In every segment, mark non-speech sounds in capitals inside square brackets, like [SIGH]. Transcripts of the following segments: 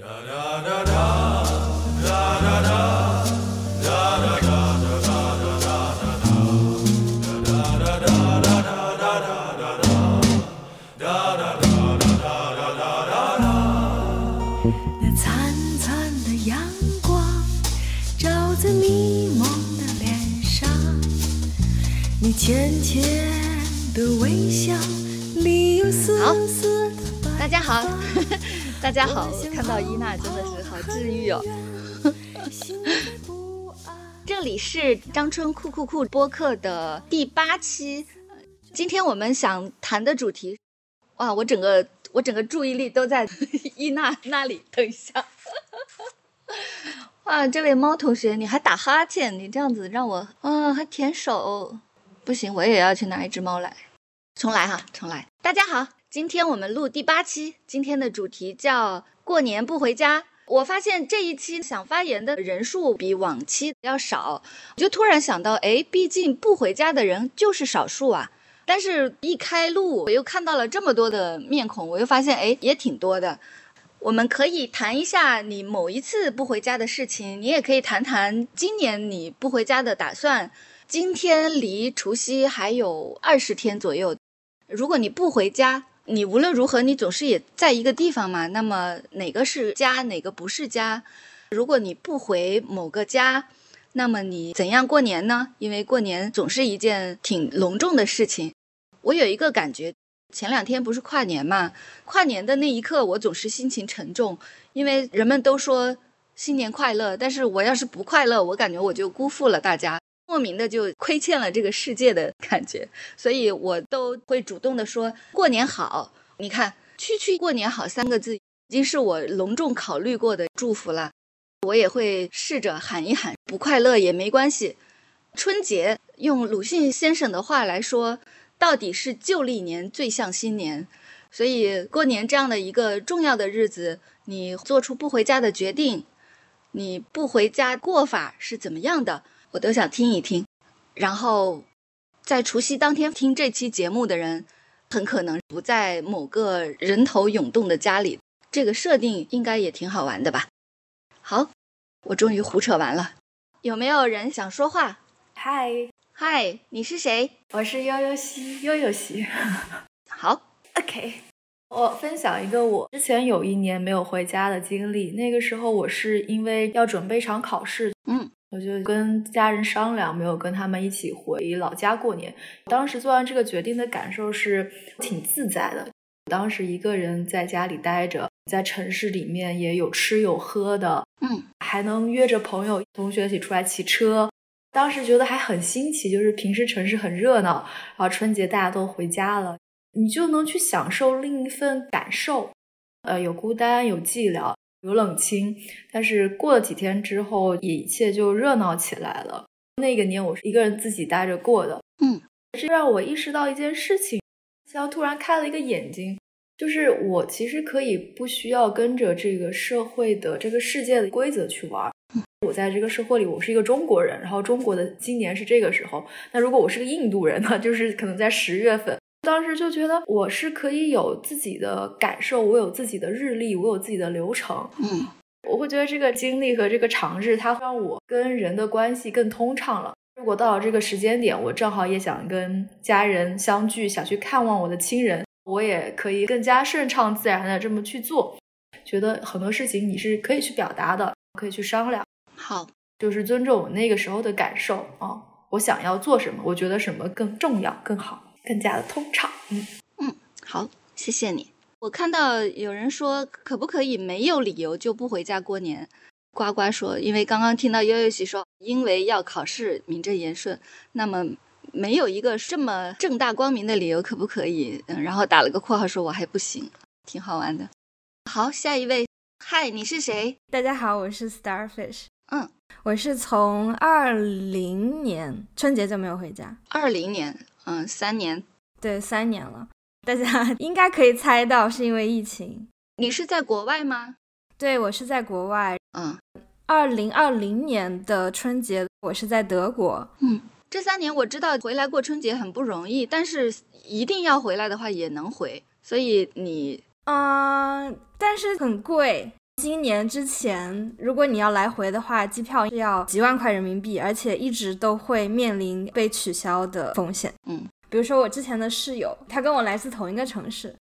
那灿灿的阳光照在迷蒙的脸上，你浅浅的微笑里有丝丝的白大家好。发，大家好，我看到伊娜真的是好治愈哦。[LAUGHS] 这里是张春酷酷酷播客的第八期，今天我们想谈的主题，哇，我整个我整个注意力都在 [LAUGHS] 伊娜那里。等一下，[LAUGHS] 哇，这位猫同学，你还打哈欠，你这样子让我，啊，还舔手，不行，我也要去拿一只猫来。重来哈，重来。大家好，今天我们录第八期，今天的主题叫过年不回家。我发现这一期想发言的人数比往期要少，我就突然想到，哎，毕竟不回家的人就是少数啊。但是，一开录，我又看到了这么多的面孔，我又发现，哎，也挺多的。我们可以谈一下你某一次不回家的事情，你也可以谈谈今年你不回家的打算。今天离除夕还有二十天左右，如果你不回家，你无论如何你总是也在一个地方嘛。那么哪个是家，哪个不是家？如果你不回某个家，那么你怎样过年呢？因为过年总是一件挺隆重的事情。我有一个感觉，前两天不是跨年嘛？跨年的那一刻，我总是心情沉重，因为人们都说新年快乐，但是我要是不快乐，我感觉我就辜负了大家。莫名的就亏欠了这个世界的感觉，所以我都会主动的说过年好。你看，区区过年好三个字，已经是我隆重考虑过的祝福了。我也会试着喊一喊，不快乐也没关系。春节用鲁迅先生的话来说，到底是旧历年最像新年。所以过年这样的一个重要的日子，你做出不回家的决定，你不回家过法是怎么样的？我都想听一听。然后，在除夕当天听这期节目的人，很可能不在某个人头涌动的家里。这个设定应该也挺好玩的吧？好，我终于胡扯完了。有没有人想说话？嗨，嗨，你是谁？我是悠悠西，悠悠西。[LAUGHS] 好，OK，我分享一个我之前有一年没有回家的经历。那个时候我是因为要准备一场考试，嗯，我就跟家人商量，没有跟他们一起回老家过年。当时做完这个决定的感受是挺自在的。当时一个人在家里待着，在城市里面也有吃有喝的，嗯，还能约着朋友、同学一起出来骑车。当时觉得还很新奇，就是平时城市很热闹，然后春节大家都回家了，你就能去享受另一份感受。呃，有孤单，有寂寥，有冷清，但是过了几天之后，一切就热闹起来了。那个年我是一个人自己待着过的，嗯，这让我意识到一件事情，像突然开了一个眼睛，就是我其实可以不需要跟着这个社会的这个世界的规则去玩。我在这个社会里，我是一个中国人，然后中国的今年是这个时候。那如果我是个印度人呢，就是可能在十月份。当时就觉得我是可以有自己的感受，我有自己的日历，我有自己的流程。嗯，我会觉得这个经历和这个尝试，它让我跟人的关系更通畅了。如果到了这个时间点，我正好也想跟家人相聚，想去看望我的亲人，我也可以更加顺畅自然的这么去做。觉得很多事情你是可以去表达的，可以去商量。好，就是尊重我那个时候的感受啊，我想要做什么，我觉得什么更重要、更好、更加的通畅。嗯嗯，好，谢谢你。我看到有人说，可不可以没有理由就不回家过年？呱呱说，因为刚刚听到悠悠喜说，因为要考试，名正言顺，那么没有一个这么正大光明的理由，可不可以？嗯，然后打了个括号说，我还不行，挺好玩的。好，下一位，嗨，你是谁？大家好，我是 Starfish。嗯，我是从二零年春节就没有回家，二零年，嗯，三年。对，三年了。大家 [LAUGHS] 应该可以猜到，是因为疫情。你是在国外吗？对，我是在国外。嗯二零二零年的春节，我是在德国。嗯，这三年我知道回来过春节很不容易，但是一定要回来的话也能回，所以你嗯、但是很贵，今年之前，如果你要来回的话，机票是要几万块人民币，而且一直都会面临被取消的风险。嗯，比如说我之前的室友，他跟我来自同一个城市，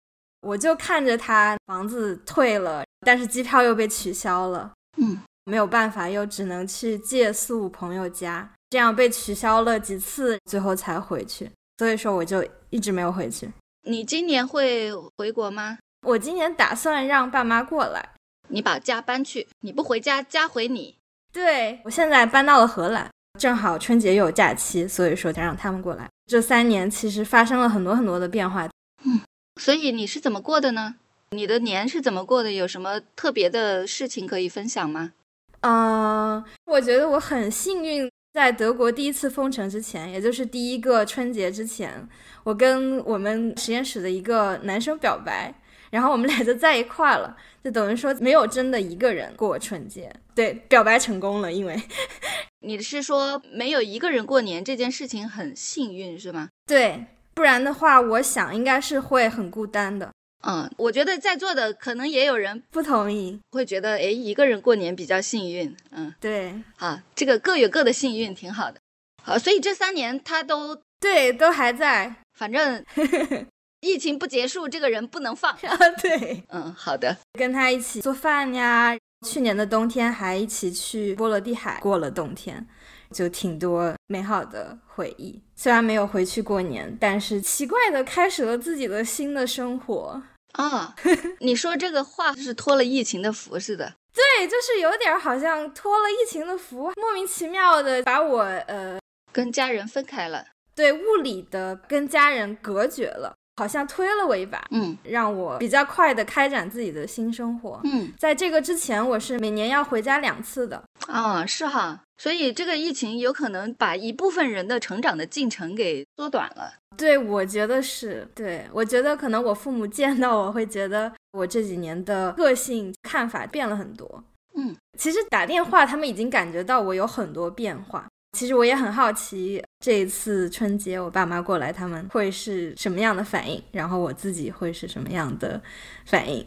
我就看着他房子退了，但是机票又被取消了。嗯，没有办法，又只能去借宿朋友家，这样被取消了几次，最后才回去。所以说，我就一直没有回去。你今年会回国吗？我今年打算让爸妈过来。你把家搬去，你不回家，家回你。对我现在搬到了荷兰，正好春节又有假期，所以说才让他们过来。这三年其实发生了很多很多的变化。嗯，所以你是怎么过的呢？你的年是怎么过的？有什么特别的事情可以分享吗？嗯，我觉得我很幸运，在德国第一次封城之前，也就是第一个春节之前，我跟我们实验室的一个男生表白，然后我们俩就在一块了，就等于说没有真的一个人过春节。对，表白成功了，因为 [LAUGHS] 你是说没有一个人过年这件事情很幸运是吗？对，不然的话，我想应该是会很孤单的。嗯，我觉得在座的可能也有人不同意，会觉得，诶，一个人过年比较幸运。嗯，对，好，这个各有各的幸运，挺好的。好，所以这三年他都对都还在，反正 [LAUGHS] 疫情不结束，这个人不能放 [LAUGHS] 啊。对，嗯，好的，跟他一起做饭呀，去年的冬天还一起去波罗的海过了冬天。就挺多美好的回忆，虽然没有回去过年，但是奇怪的开始了自己的新的生活啊！你说这个话是托了疫情的福似的，对，[LAUGHS] 就是有点好像托了疫情的福，莫名其妙的把我呃跟家人分开了，对，物理的跟家人隔绝了。好像推了我一把，嗯，让我比较快的开展自己的新生活，嗯，在这个之前，我是每年要回家两次的，啊，是哈，所以这个疫情有可能把一部分人的成长的进程给缩短了，对，我觉得是，对我觉得可能我父母见到我会觉得我这几年的个性看法变了很多，嗯，其实打电话他们已经感觉到我有很多变化。其实我也很好奇，这一次春节我爸妈过来，他们会是什么样的反应？然后我自己会是什么样的反应？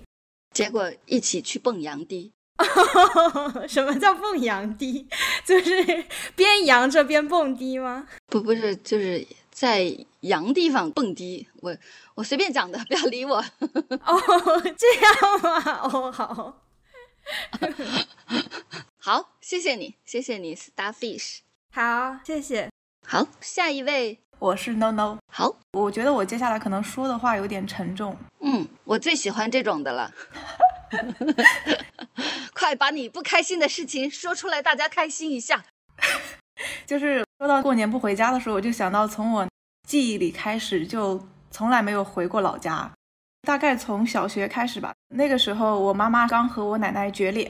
结果一起去蹦洋迪。[LAUGHS] 什么叫蹦洋迪？[LAUGHS] 就是边扬着边蹦迪吗？不，不是，就是在洋地方蹦迪。我我随便讲的，不要理我。[LAUGHS] 哦，这样吗？哦，好，好，谢谢你，谢谢你，Starfish。好，谢谢。好，下一位，我是 No No。好，我觉得我接下来可能说的话有点沉重。嗯，我最喜欢这种的了。[LAUGHS] 快把你不开心的事情说出来，大家开心一下。[LAUGHS] 就是说到过年不回家的时候，我就想到从我记忆里开始就从来没有回过老家。大概从小学开始吧，那个时候我妈妈刚和我奶奶决裂，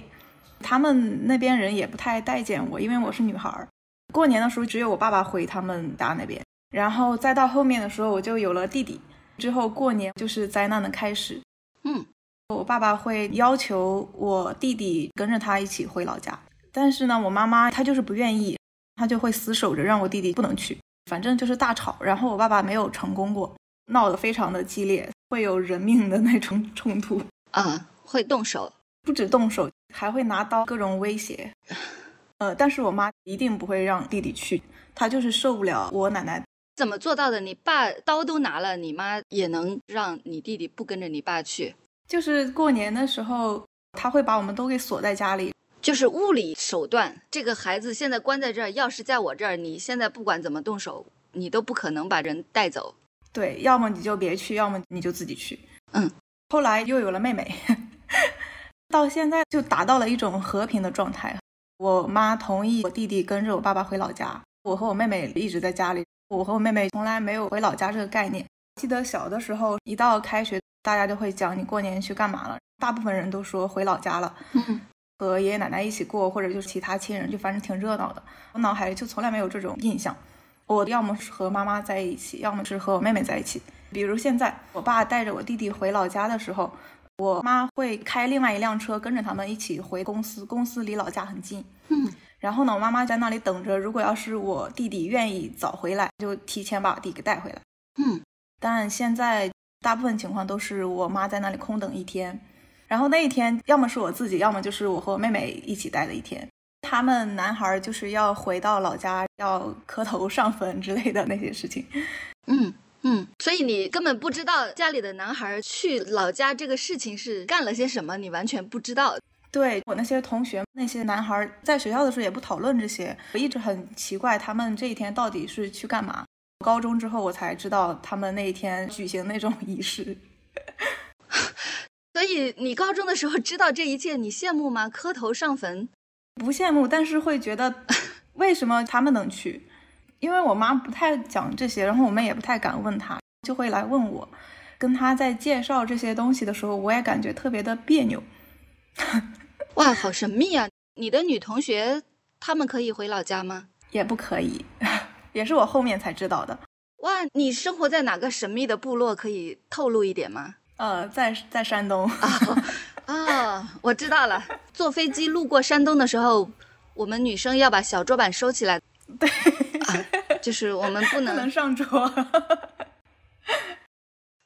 他们那边人也不太待见我，因为我是女孩儿。过年的时候，只有我爸爸回他们家那边，然后再到后面的时候，我就有了弟弟。之后过年就是灾难的开始。嗯，我爸爸会要求我弟弟跟着他一起回老家，但是呢，我妈妈她就是不愿意，她就会死守着让我弟弟不能去。反正就是大吵，然后我爸爸没有成功过，闹得非常的激烈，会有人命的那种冲突啊，会动手，不止动手，还会拿刀各种威胁。[LAUGHS] 呃，但是我妈一定不会让弟弟去，她就是受不了我奶奶。怎么做到的？你爸刀都拿了，你妈也能让你弟弟不跟着你爸去？就是过年的时候，他会把我们都给锁在家里，就是物理手段。这个孩子现在关在这儿，钥匙在我这儿，你现在不管怎么动手，你都不可能把人带走。对，要么你就别去，要么你就自己去。嗯，后来又有了妹妹，[LAUGHS] 到现在就达到了一种和平的状态。我妈同意我弟弟跟着我爸爸回老家，我和我妹妹一直在家里。我和我妹妹从来没有回老家这个概念。记得小的时候，一到开学，大家就会讲你过年去干嘛了。大部分人都说回老家了，嗯，和爷爷奶奶一起过，或者就是其他亲人，就反正挺热闹的。我脑海里就从来没有这种印象。我要么是和妈妈在一起，要么是和我妹妹在一起。比如现在，我爸带着我弟弟回老家的时候。我妈会开另外一辆车跟着他们一起回公司，公司离老家很近。嗯，然后呢，我妈妈在那里等着。如果要是我弟弟愿意早回来，就提前把我弟给带回来。嗯，但现在大部分情况都是我妈在那里空等一天，然后那一天，要么是我自己，要么就是我和我妹妹一起待的一天。他们男孩就是要回到老家，要磕头上坟之类的那些事情。嗯嗯，所以你根本不知道家里的男孩去老家这个事情是干了些什么，你完全不知道。对我那些同学，那些男孩在学校的时候也不讨论这些，我一直很奇怪他们这一天到底是去干嘛。高中之后我才知道他们那一天举行那种仪式。[LAUGHS] 所以你高中的时候知道这一切，你羡慕吗？磕头上坟，不羡慕，但是会觉得 [LAUGHS] 为什么他们能去？因为我妈不太讲这些，然后我们也不太敢问她，就会来问我。跟她在介绍这些东西的时候，我也感觉特别的别扭。[LAUGHS] 哇，好神秘啊！你的女同学她们可以回老家吗？也不可以，[LAUGHS] 也是我后面才知道的。哇，你生活在哪个神秘的部落？可以透露一点吗？呃，在在山东啊，我知道了。坐飞机路过山东的时候，我们女生要把小桌板收起来。[LAUGHS] 对，就是我们不能能上桌。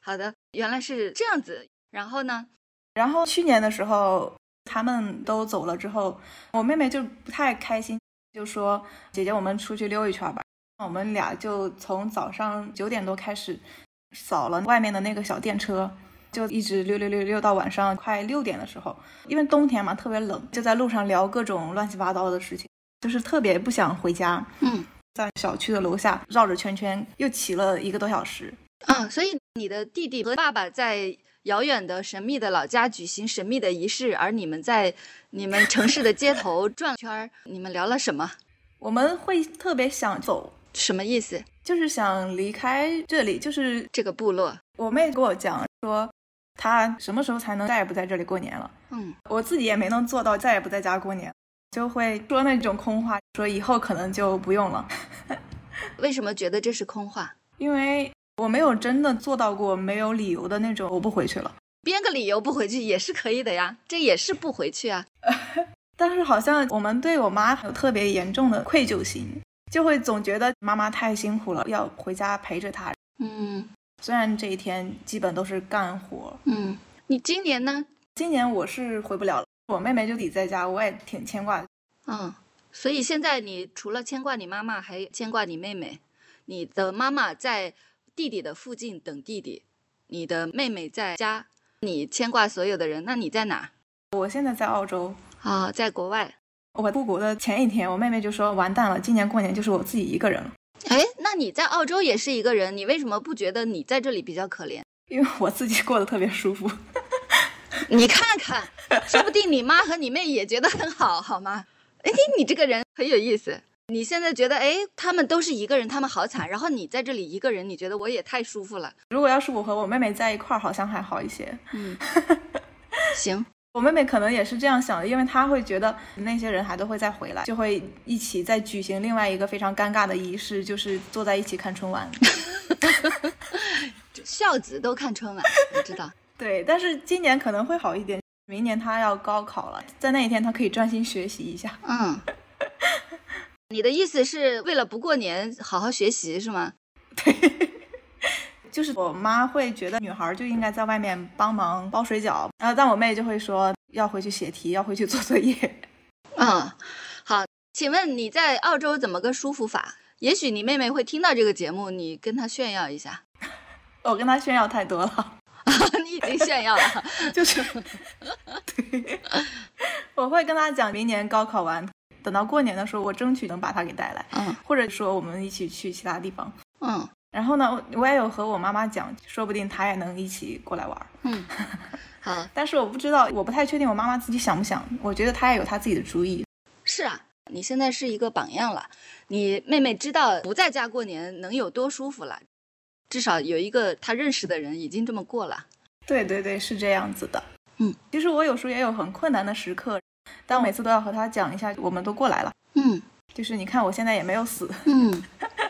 好的，原来是这样子。然后呢？然后去年的时候，他们都走了之后，我妹妹就不太开心，就说：“姐姐，我们出去溜一圈吧。”我们俩就从早上九点多开始扫了外面的那个小电车。就一直溜溜溜溜到晚上快六点的时候，因为冬天嘛特别冷，就在路上聊各种乱七八糟的事情，就是特别不想回家。嗯，在小区的楼下绕着圈圈又骑了一个多小时。啊，所以你的弟弟和爸爸在遥远的神秘的老家举行神秘的仪式，而你们在你们城市的街头 [LAUGHS] 转圈儿，你们聊了什么？我们会特别想走，什么意思？就是想离开这里，就是这个部落。我妹跟我讲说。她什么时候才能再也不在这里过年了？嗯，我自己也没能做到再也不在家过年，就会说那种空话，说以后可能就不用了。[LAUGHS] 为什么觉得这是空话？因为我没有真的做到过没有理由的那种，我不回去了。编个理由不回去也是可以的呀，这也是不回去啊。[LAUGHS] 但是好像我们对我妈有特别严重的愧疚心，就会总觉得妈妈太辛苦了，要回家陪着她。嗯。虽然这一天基本都是干活，嗯，你今年呢？今年我是回不了了，我妹妹就得在家，我也挺牵挂的。嗯，所以现在你除了牵挂你妈妈，还牵挂你妹妹。你的妈妈在弟弟的附近等弟弟，你的妹妹在家，你牵挂所有的人。那你在哪？我现在在澳洲啊，在国外。我出国的前一天，我妹妹就说：“完蛋了，今年过年就是我自己一个人了。”哎，那你在澳洲也是一个人，你为什么不觉得你在这里比较可怜？因为我自己过得特别舒服。[LAUGHS] 你看看，说不定你妈和你妹也觉得很好，好吗？哎，你这个人很有意思。你现在觉得，哎，他们都是一个人，他们好惨，然后你在这里一个人，你觉得我也太舒服了。如果要是我和我妹妹在一块儿，好像还好一些。嗯，[LAUGHS] 行。我妹妹可能也是这样想的，因为她会觉得那些人还都会再回来，就会一起再举行另外一个非常尴尬的仪式，就是坐在一起看春晚。[LAUGHS] 孝子都看春晚，我知道。对，但是今年可能会好一点，明年他要高考了，在那一天他可以专心学习一下。嗯，[LAUGHS] 你的意思是为了不过年好好学习是吗？[LAUGHS] 对。就是我妈会觉得女孩就应该在外面帮忙包水饺，然后但我妹就会说要回去写题，要回去做作业。嗯，好，请问你在澳洲怎么个舒服法？也许你妹妹会听到这个节目，你跟她炫耀一下。[LAUGHS] 我跟她炫耀太多了，[LAUGHS] 你已经炫耀了，[LAUGHS] 就是，对，[LAUGHS] 我会跟他讲，明年高考完，等到过年的时候，我争取能把他给带来，嗯，或者说我们一起去其他地方，嗯。然后呢，我也有和我妈妈讲，说不定她也能一起过来玩。嗯，好，但是我不知道，我不太确定我妈妈自己想不想。我觉得她也有她自己的主意。是啊，你现在是一个榜样了。你妹妹知道不在家过年能有多舒服了，至少有一个他认识的人已经这么过了。对对对，是这样子的。嗯，其实我有时候也有很困难的时刻，但我每次都要和他讲一下，我们都过来了。嗯，就是你看我现在也没有死。嗯，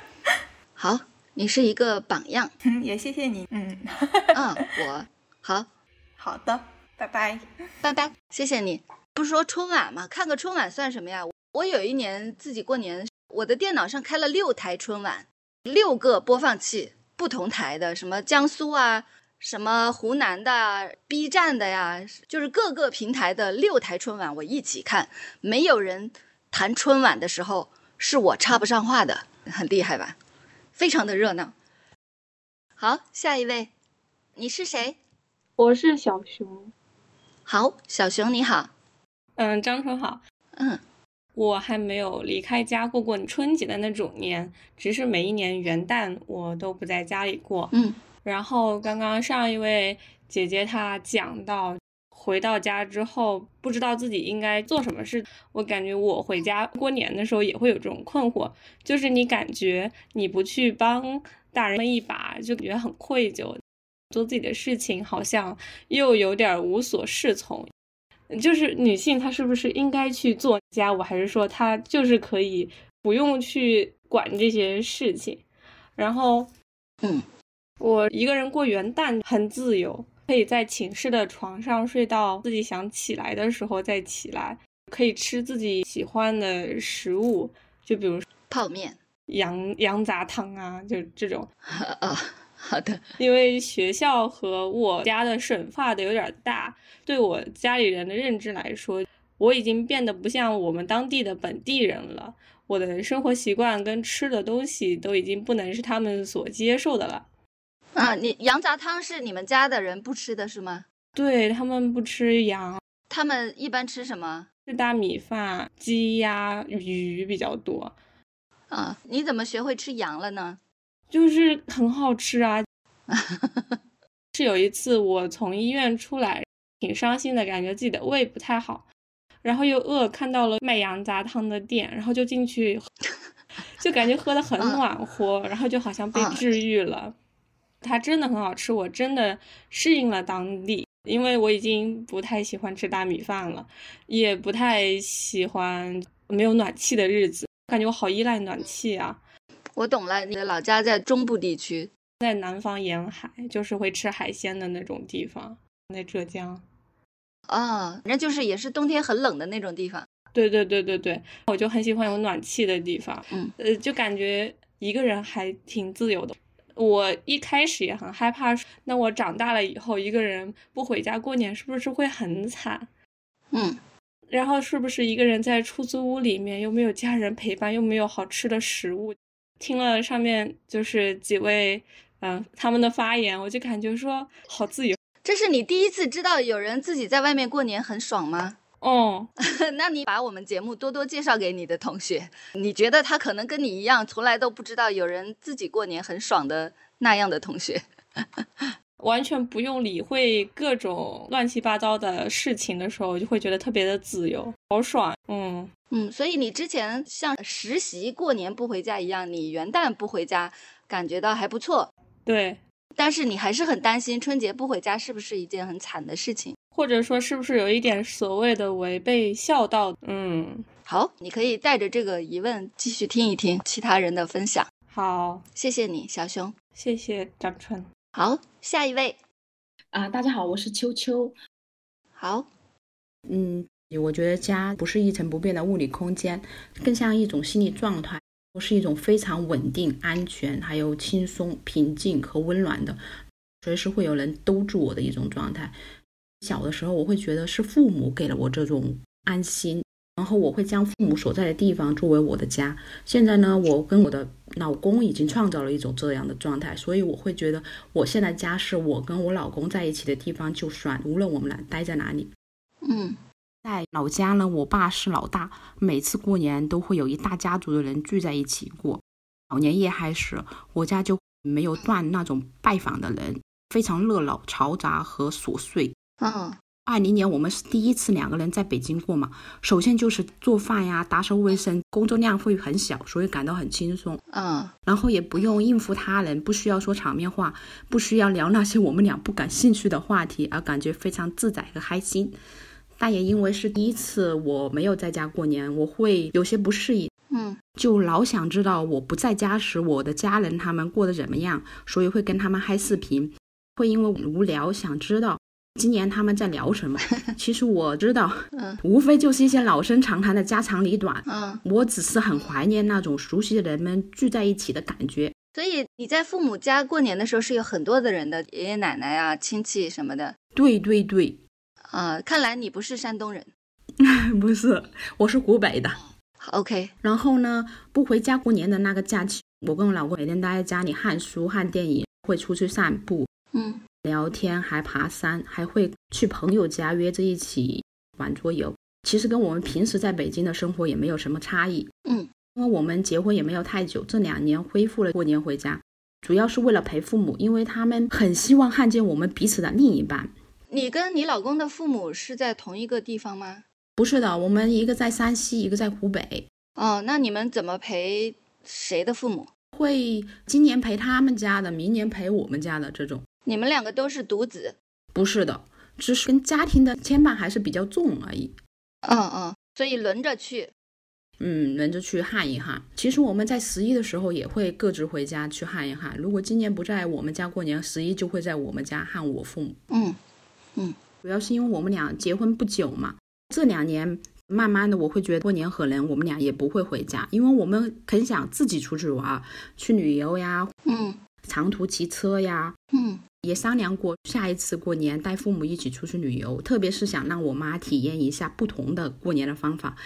[LAUGHS] 好。你是一个榜样，嗯也谢谢你。嗯，嗯，[LAUGHS] 我好好的，拜拜，拜拜，谢谢你。不是说春晚吗？看个春晚算什么呀？我有一年自己过年，我的电脑上开了六台春晚，六个播放器，不同台的，什么江苏啊、什么湖南的、B 站的呀，就是各个平台的六台春晚我一起看，没有人谈春晚的时候是我插不上话的，很厉害吧？非常的热闹。好，下一位，你是谁？我是小熊。好，小熊你好。嗯，张春好。嗯，我还没有离开家过过春节的那种年，只是每一年元旦我都不在家里过。嗯，然后刚刚上一位姐姐她讲到，回到家之后不知道自己应该做什么事。我感觉我回家过年的时候也会有这种困惑，就是你感觉你不去帮大人们一把，就感觉很愧疚。做自己的事情，好像又有点无所适从。就是女性，她是不是应该去做家务，还是说她就是可以不用去管这些事情？然后，嗯，我一个人过元旦很自由，可以在寝室的床上睡到自己想起来的时候再起来，可以吃自己喜欢的食物，就比如泡面、羊羊杂汤啊，就这种 [LAUGHS] 啊。好的，因为学校和我家的省划的有点大，对我家里人的认知来说，我已经变得不像我们当地的本地人了。我的生活习惯跟吃的东西都已经不能是他们所接受的了。啊，你羊杂汤是你们家的人不吃的是吗？对他们不吃羊，他们一般吃什么？是大米饭、鸡鸭鱼比较多。啊，你怎么学会吃羊了呢？就是很好吃啊！[LAUGHS] 是有一次我从医院出来，挺伤心的，感觉自己的胃不太好，然后又饿，看到了卖羊杂汤的店，然后就进去，[LAUGHS] 就感觉喝的很暖和，然后就好像被治愈了。它真的很好吃，我真的适应了当地，因为我已经不太喜欢吃大米饭了，也不太喜欢没有暖气的日子，感觉我好依赖暖气啊。我懂了，你的老家在中部地区，在南方沿海，就是会吃海鲜的那种地方，在浙江。啊，那就是也是冬天很冷的那种地方。对对对对对，我就很喜欢有暖气的地方。嗯，呃，就感觉一个人还挺自由的。我一开始也很害怕，那我长大了以后一个人不回家过年，是不是会很惨？嗯，然后是不是一个人在出租屋里面，又没有家人陪伴，又没有好吃的食物？听了上面就是几位，嗯，他们的发言，我就感觉说好自由。这是你第一次知道有人自己在外面过年很爽吗？哦，[LAUGHS] 那你把我们节目多多介绍给你的同学，你觉得他可能跟你一样，从来都不知道有人自己过年很爽的那样的同学，完全不用理会各种乱七八糟的事情的时候，就会觉得特别的自由，好爽。嗯。嗯，所以你之前像实习过年不回家一样，你元旦不回家，感觉到还不错。对，但是你还是很担心春节不回家是不是一件很惨的事情，或者说是不是有一点所谓的违背孝道？嗯，好，你可以带着这个疑问继续听一听其他人的分享。好，谢谢你，小熊。谢谢张春。好，下一位。啊，大家好，我是秋秋。好，嗯。我觉得家不是一成不变的物理空间，更像一种心理状态，是一种非常稳定、安全，还有轻松、平静和温暖的，随时会有人兜住我的一种状态。小的时候，我会觉得是父母给了我这种安心，然后我会将父母所在的地方作为我的家。现在呢，我跟我的老公已经创造了一种这样的状态，所以我会觉得我现在家是我跟我老公在一起的地方，就算无论我们俩待在哪里，嗯。在老家呢，我爸是老大，每次过年都会有一大家族的人聚在一起过。老年夜开始，我家就没有断那种拜访的人，非常热闹、嘈杂和琐碎。嗯，二零年我们是第一次两个人在北京过嘛，首先就是做饭呀、打扫卫生，工作量会很小，所以感到很轻松。嗯，然后也不用应付他人，不需要说场面话，不需要聊那些我们俩不感兴趣的话题，而感觉非常自在和开心。但也因为是第一次，我没有在家过年，我会有些不适应。嗯，就老想知道我不在家时，我的家人他们过得怎么样，所以会跟他们嗨视频。会因为无聊想知道今年他们在聊什么。[LAUGHS] 其实我知道，嗯，无非就是一些老生常谈的家长里短。嗯，我只是很怀念那种熟悉的人们聚在一起的感觉。所以你在父母家过年的时候是有很多的人的，爷爷奶奶啊、亲戚什么的。对对对，啊、看来你不是山东人。[LAUGHS] 不是，我是湖北的。好 OK，然后呢，不回家过年的那个假期，我跟我老公每天待在家里看书、看电影，会出去散步、嗯聊天，还爬山，还会去朋友家约着一起玩桌游。其实跟我们平时在北京的生活也没有什么差异。嗯，因为我们结婚也没有太久，这两年恢复了过年回家，主要是为了陪父母，因为他们很希望看见我们彼此的另一半。你跟你老公的父母是在同一个地方吗？不是的，我们一个在山西，一个在湖北。哦，那你们怎么陪谁的父母？会今年陪他们家的，明年陪我们家的这种。你们两个都是独子。不是的，只是跟家庭的牵绊还是比较重而已。嗯嗯，所以轮着去。嗯，轮着去焊一焊。其实我们在十一的时候也会各自回家去焊一焊。如果今年不在我们家过年，十一就会在我们家焊我父母。嗯嗯主要是因为我们俩结婚不久嘛，这两年慢慢的我会觉得过年可能我们俩也不会回家，因为我们很想自己出去玩，去旅游呀，嗯长途骑车呀，嗯也商量过下一次过年带父母一起出去旅游，特别是想让我妈体验一下不同的过年的方法，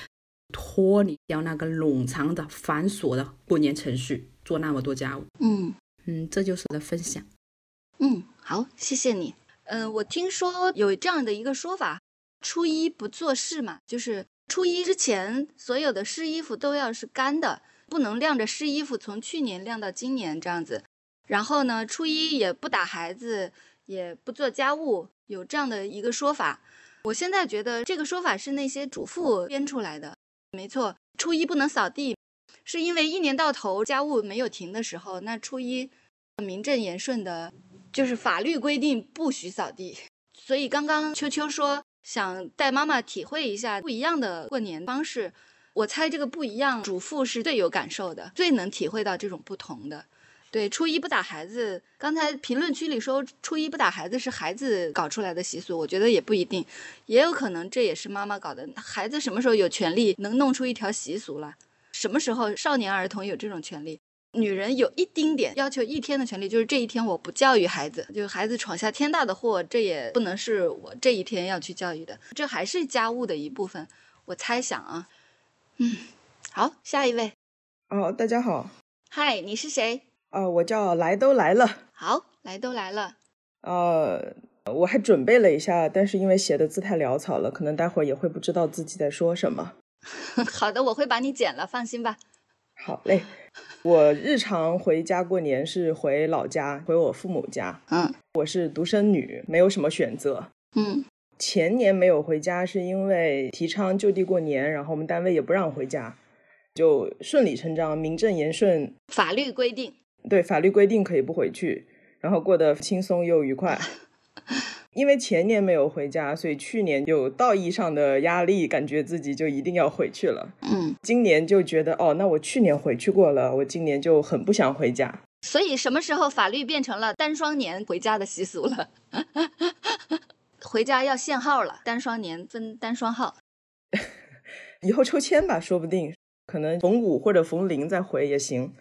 脱离掉那个冗长的繁琐的过年程序，做那么多家务。嗯嗯，这就是我的分享。嗯，好，谢谢你。嗯、我听说有这样的一个说法，初一不做事嘛，就是初一之前所有的湿衣服都要是干的，不能晾着湿衣服从去年晾到今年这样子。然后呢，初一也不打孩子，也不做家务，有这样的一个说法。我现在觉得这个说法是那些主妇编出来的。没错，初一不能扫地，是因为一年到头家务没有停的时候，那初一名正言顺的，就是法律规定不许扫地。所以刚刚秋秋说想带妈妈体会一下不一样的过年方式，我猜这个不一样，主妇是最有感受的，最能体会到这种不同的。对，初一不打孩子，刚才评论区里说初一不打孩子是孩子搞出来的习俗，我觉得也不一定，也有可能这也是妈妈搞的。孩子什么时候有权利能弄出一条习俗来？什么时候少年儿童有这种权利？女人有一丁点要求一天的权利，就是这一天我不教育孩子，就是孩子闯下天大的祸，这也不能是我这一天要去教育的，这还是家务的一部分。我猜想啊，嗯，好，下一位，哦，大家好，嗨，你是谁？啊、我叫来都来了，好，来都来了。呃，我还准备了一下，但是因为写的字太潦草了，可能待会儿也会不知道自己在说什么。[LAUGHS] 好的，我会把你剪了，放心吧。好嘞，我日常回家过年是回老家，回我父母家。嗯我是独生女，没有什么选择。嗯前年没有回家，是因为提倡就地过年，然后我们单位也不让回家，就顺理成章、名正言顺，法律规定。对法律规定可以不回去，然后过得轻松又愉快。因为前年没有回家，所以去年有道义上的压力，感觉自己就一定要回去了。嗯，今年就觉得哦，那我去年回去过了，我今年就很不想回家。所以什么时候法律变成了单双年回家的习俗了？[LAUGHS] 回家要限号了，单双年分单双号。[LAUGHS] 以后抽签吧，说不定可能逢五或者逢零再回也行。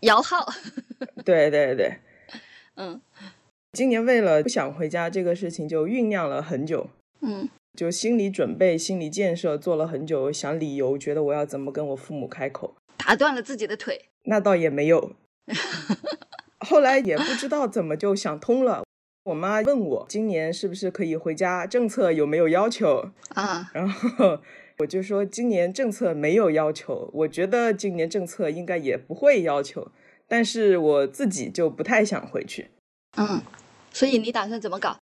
摇号。[LAUGHS] 对对对，嗯今年为了不想回家这个事情，就酝酿了很久，嗯就心理准备、心理建设做了很久，想理由，觉得我要怎么跟我父母开口。打断了自己的腿。那倒也没有，[LAUGHS] 后来也不知道怎么就想通了。我妈问我今年是不是可以回家，政策有没有要求，啊，然后我就说今年政策没有要求，我觉得今年政策应该也不会要求，但是我自己就不太想回去，嗯，所以你打算怎么搞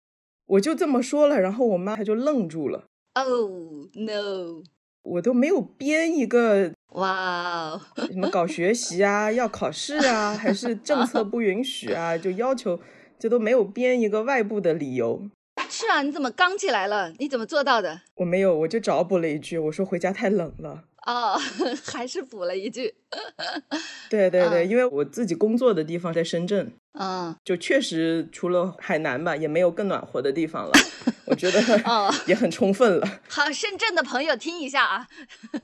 我就这么说了，然后我妈她就愣住了，？Oh no！[LAUGHS] 我都没有编一个哇哦，什么搞学习啊，要考试啊，还是政策不允许啊，就要求，这都没有编一个外部的理由。是啊，你怎么刚起来了？你怎么做到的？我没有，我就找补了一句，我说回家太冷了。哦，[LAUGHS] 还是补了一句。对对对，嗯因为我自己工作的地方在深圳，嗯就确实除了海南吧，也没有更暖和的地方了。[LAUGHS] 我觉得哦，也很充分了。[LAUGHS] 好，深圳的朋友听一下啊。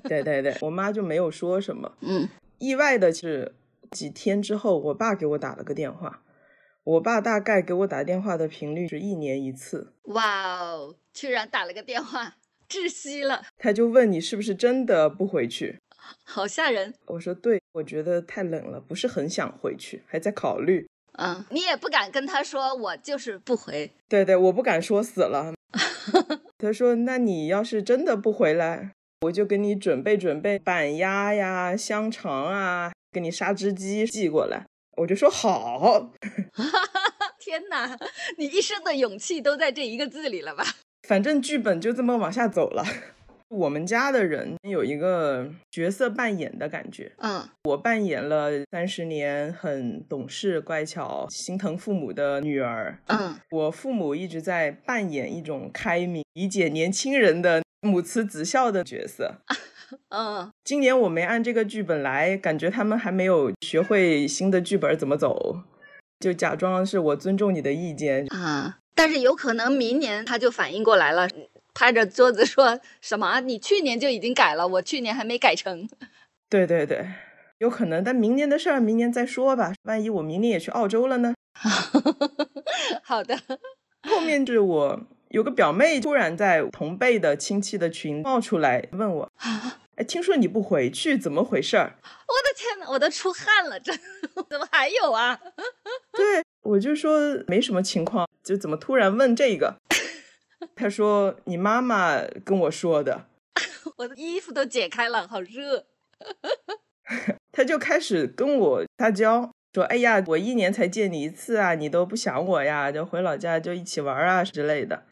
对对对，我妈就没有说什么。嗯意外的是，几天之后，我爸给我打了个电话。我爸大概给我打电话的频率是一年一次。哇哦，居然打了个电话，窒息了。他就问你是不是真的不回去，[LAUGHS] 好吓人。我说对，我觉得太冷了，不是很想回去，还在考虑。嗯，你也不敢跟他说我就是不回。对对，我不敢说死了。[LAUGHS] 他说那你要是真的不回来，我就给你准备准备板鸭呀、香肠啊，给你杀只鸡寄过来。我就说好，[LAUGHS] 天哪，你一生的勇气都在这一个字里了吧？反正剧本就这么往下走了。[LAUGHS] 我们家的人有一个角色扮演的感觉，嗯，我扮演了三十年很懂事、乖巧、心疼父母的女儿，嗯，我父母一直在扮演一种开明、理解年轻人的母慈子孝的角色。[LAUGHS] [LAUGHS] 嗯，今年我没按这个剧本来，感觉他们还没有学会新的剧本怎么走，就假装是我尊重你的意见啊。但是有可能明年他就反应过来了，[LAUGHS] 拍着桌子说什么：“你去年就已经改了，我去年还没改成。[LAUGHS] ”对对对，有可能。但明年的事儿，明年再说吧。万一我明年也去澳洲了呢？好的。后面是我有个表妹突然在同辈的亲戚的群冒出来问我。哎，听说你不回去，怎么回事儿？我的天呐，我都出汗了，这 [LAUGHS] 怎么还有啊？[LAUGHS] 对，我就说没什么情况，就怎么突然问这个？[LAUGHS] 他说你妈妈跟我说的。我的衣服都解开了，好热。他就开始跟我撒娇，说：“哎呀，我一年才见你一次啊，你都不想我呀？就回老家就一起玩啊之类的。”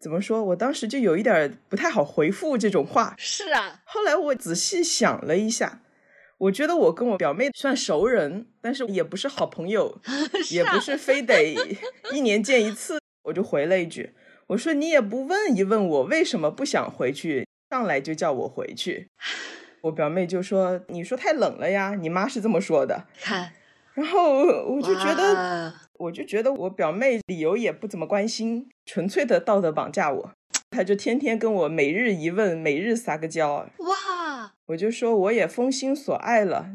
怎么说？我当时就有一点不太好回复这种话。是啊，后来我仔细想了一下，我觉得我跟我表妹算熟人，但是也不是好朋友，[LAUGHS] 也不是非得一年见一次。我就回了一句：“我说你也不问一问我为什么不想回去，上来就叫我回去。”我表妹就说：“你说太冷了呀，你妈是这么说的。[LAUGHS] ”看，然后我就觉得，我就觉得我表妹理由也不怎么关心。纯粹的道德绑架我，她就天天跟我每日一问，每日撒个娇。哇！我就说我也封心所爱了。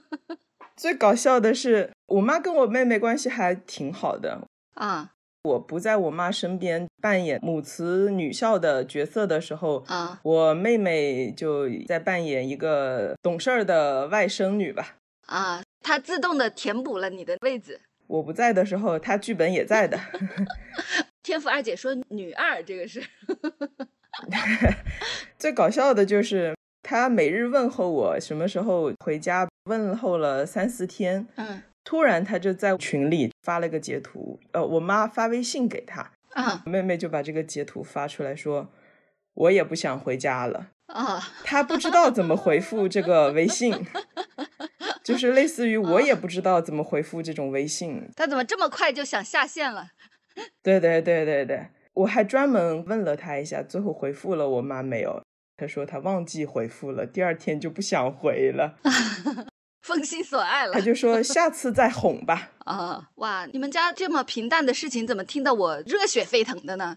[LAUGHS] 最搞笑的是，我妈跟我妹妹关系还挺好的啊。我不在我妈身边扮演母慈女孝的角色的时候啊，我妹妹就在扮演一个懂事儿的外甥女吧。啊，她自动的填补了你的位置。我不在的时候，她剧本也在的。[LAUGHS] 天赋二姐说：“女二，这个是 [LAUGHS] [LAUGHS] 最搞笑的，就是她每日问候我什么时候回家，问候了三四天，嗯，突然他就在群里发了个截图，呃，我妈发微信给他，啊，妹妹就把这个截图发出来说，我也不想回家了，啊，[LAUGHS] 他不知道怎么回复这个微信，[LAUGHS] 就是类似于我也不知道怎么回复这种微信，他怎么这么快就想下线了？” [LAUGHS] 对对对对对，我还专门问了他一下，最后回复了我妈没有。他说他忘记回复了，第二天就不想回了，封心所爱了。他就说下次再哄吧。[LAUGHS] 啊，哇，你们家这么平淡的事情，怎么听得我热血沸腾的呢？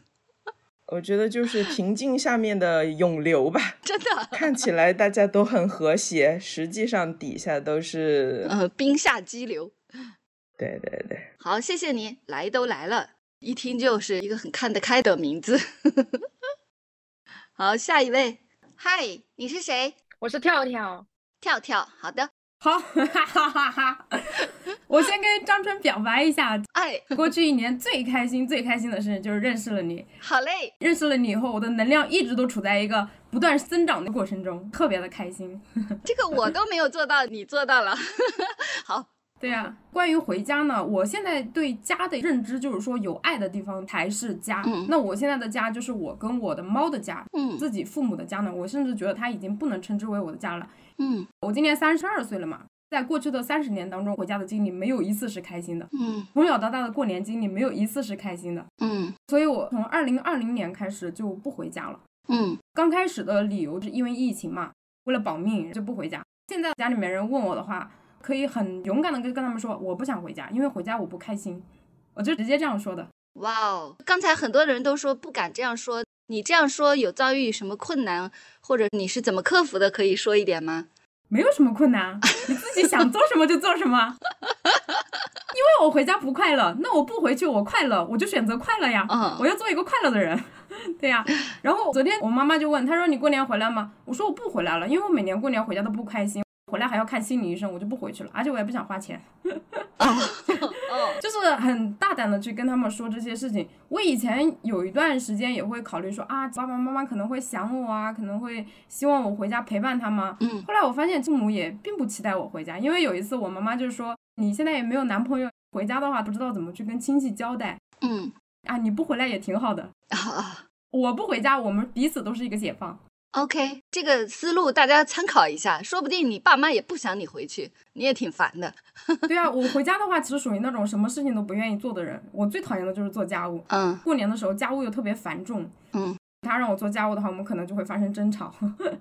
[LAUGHS] 我觉得就是平静下面的涌流吧，[LAUGHS] 真的。看起来大家都很和谐，实际上底下都是呃冰下激流。对对对，好，谢谢你来都来了，一听就是一个很看得开的名字。好，下一位，嗨，你是谁？我是跳跳，跳跳，好的，好，[LAUGHS] 哈哈哈哈。我先跟张春表白一下，哎，过去一年最开心、最开心的事情就是认识了你。好嘞，认识了你以后，我的能量一直都处在一个不断增长的过程中，特别的开心。[LAUGHS] 这个我都没有做到，你做到了，[LAUGHS] 好。对呀，关于回家呢，我现在对家的认知就是说，有爱的地方才是家。嗯，那我现在的家就是我跟我的猫的家。嗯，自己父母的家呢，我甚至觉得它已经不能称之为我的家了。嗯，我今年三十二岁了嘛，在过去的三十年当中，回家的经历没有一次是开心的。嗯，从小到大的过年经历没有一次是开心的。嗯，所以我从二零二零年开始就不回家了。嗯，刚开始的理由是因为疫情嘛，为了保命就不回家。现在家里面人问我的话。可以很勇敢的跟跟他们说，我不想回家，因为回家我不开心，我就直接这样说的。哇哦，刚才很多人都说不敢这样说，你这样说有遭遇什么困难，或者你是怎么克服的？可以说一点吗？没有什么困难，你自己想做什么就做什么。[LAUGHS] 因为我回家不快乐，那我不回去我快乐，我就选择快乐呀。嗯我要做一个快乐的人，对呀。然后昨天我妈妈就问，她说你过年回来吗？我说我不回来了，因为我每年过年回家都不开心，回来还要看心理医生，我就不回去了，而且我也不想花钱。[LAUGHS] 哦，[LAUGHS] 就是很大胆的去跟他们说这些事情。我以前有一段时间也会考虑说啊，爸爸妈妈可能会想我啊，可能会希望我回家陪伴他们。嗯后来我发现父母也并不期待我回家，因为有一次我妈妈就说，你现在也没有男朋友，回家的话不知道怎么去跟亲戚交代嗯啊，你不回来也挺好的。啊我不回家，我们彼此都是一个解放。，OK，这个思路大家参考一下，说不定你爸妈也不想你回去，你也挺烦的。[LAUGHS] 对啊，我回家的话，其实属于那种什么事情都不愿意做的人。我最讨厌的就是做家务。嗯过年的时候家务又特别繁重，嗯，他让我做家务的话，我们可能就会发生争吵，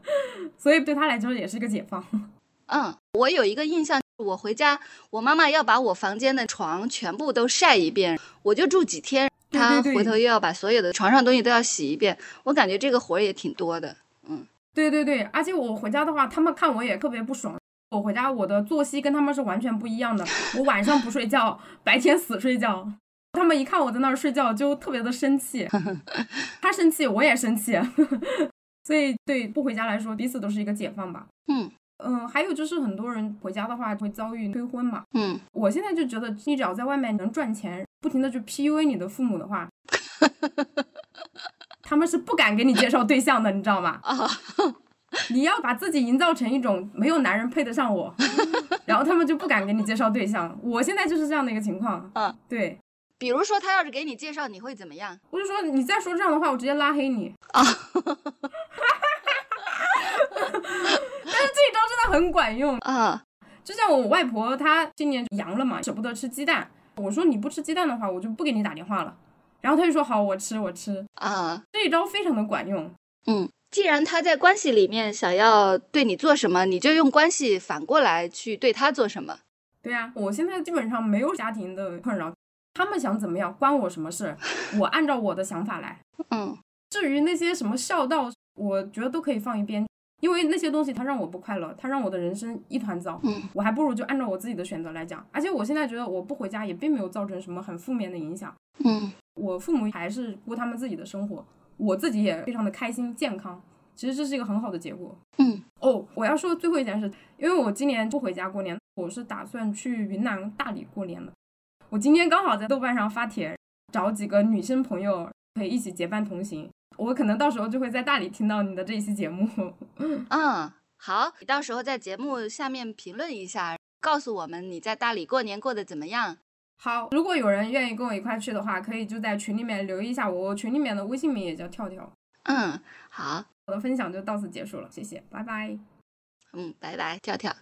[LAUGHS] 所以对他来说也是一个解放。[LAUGHS] 嗯，我有一个印象，我回家，我妈妈要把我房间的床全部都晒一遍，我就住几天，对她对对回头又要把所有的床上东西都要洗一遍，我感觉这个活儿也挺多的。对对对，而且我回家的话，他们看我也特别不爽。我回家我的作息跟他们是完全不一样的，我晚上不睡觉，白天死睡觉。他们一看我在那儿睡觉，就特别的生气。[LAUGHS] 他生气，我也生气。[LAUGHS] 所以对不回家来说，彼此都是一个解放吧。嗯嗯，还有就是很多人回家的话会遭遇催婚嘛。嗯，我现在就觉得，你只要在外面能赚钱，不停的去 PUA 你的父母的话，[LAUGHS] 他们是不敢给你介绍对象的，你知道吗？[LAUGHS] 啊，你要把自己营造成一种没有男人配得上我，[LAUGHS] 然后他们就不敢给你介绍对象。我现在就是这样的一个情况。嗯，对，比如说他要是给你介绍，你会怎么样？我就说你再说这样的话，我直接拉黑你。啊，[LAUGHS] 但是这一招真的很管用。啊，就像我外婆，她今年阳了嘛，舍不得吃鸡蛋。我说你不吃鸡蛋的话，我就不给你打电话了。然后他就说好，我吃，我吃。啊，这一招非常的管用。嗯，既然他在关系里面想要对你做什么，你就用关系反过来去对他做什么。对啊，我现在基本上没有家庭的困扰，他们想怎么样关我什么事？我按照我的想法来。嗯至于那些什么孝道，我觉得都可以放一边，因为那些东西它让我不快乐，它让我的人生一团糟。嗯我还不如就按照我自己的选择来讲。而且我现在觉得我不回家也并没有造成什么很负面的影响。嗯我父母还是过他们自己的生活，我自己也非常的开心健康。其实这是一个很好的结果。嗯哦，我要说最后一件事，因为我今年不回家过年，我是打算去云南大理过年的。我今天刚好在豆瓣上发帖，找几个女生朋友可以一起结伴同行。我可能到时候就会在大理听到你的这一期节目。[LAUGHS] 嗯，好，你到时候在节目下面评论一下，告诉我们你在大理过年过得怎么样。好，如果有人愿意跟我一块去的话，可以就在群里面留意一下我，我群里面的微信名也叫跳跳。嗯，好，我的分享就到此结束了，谢谢，拜拜。嗯，拜拜，跳跳。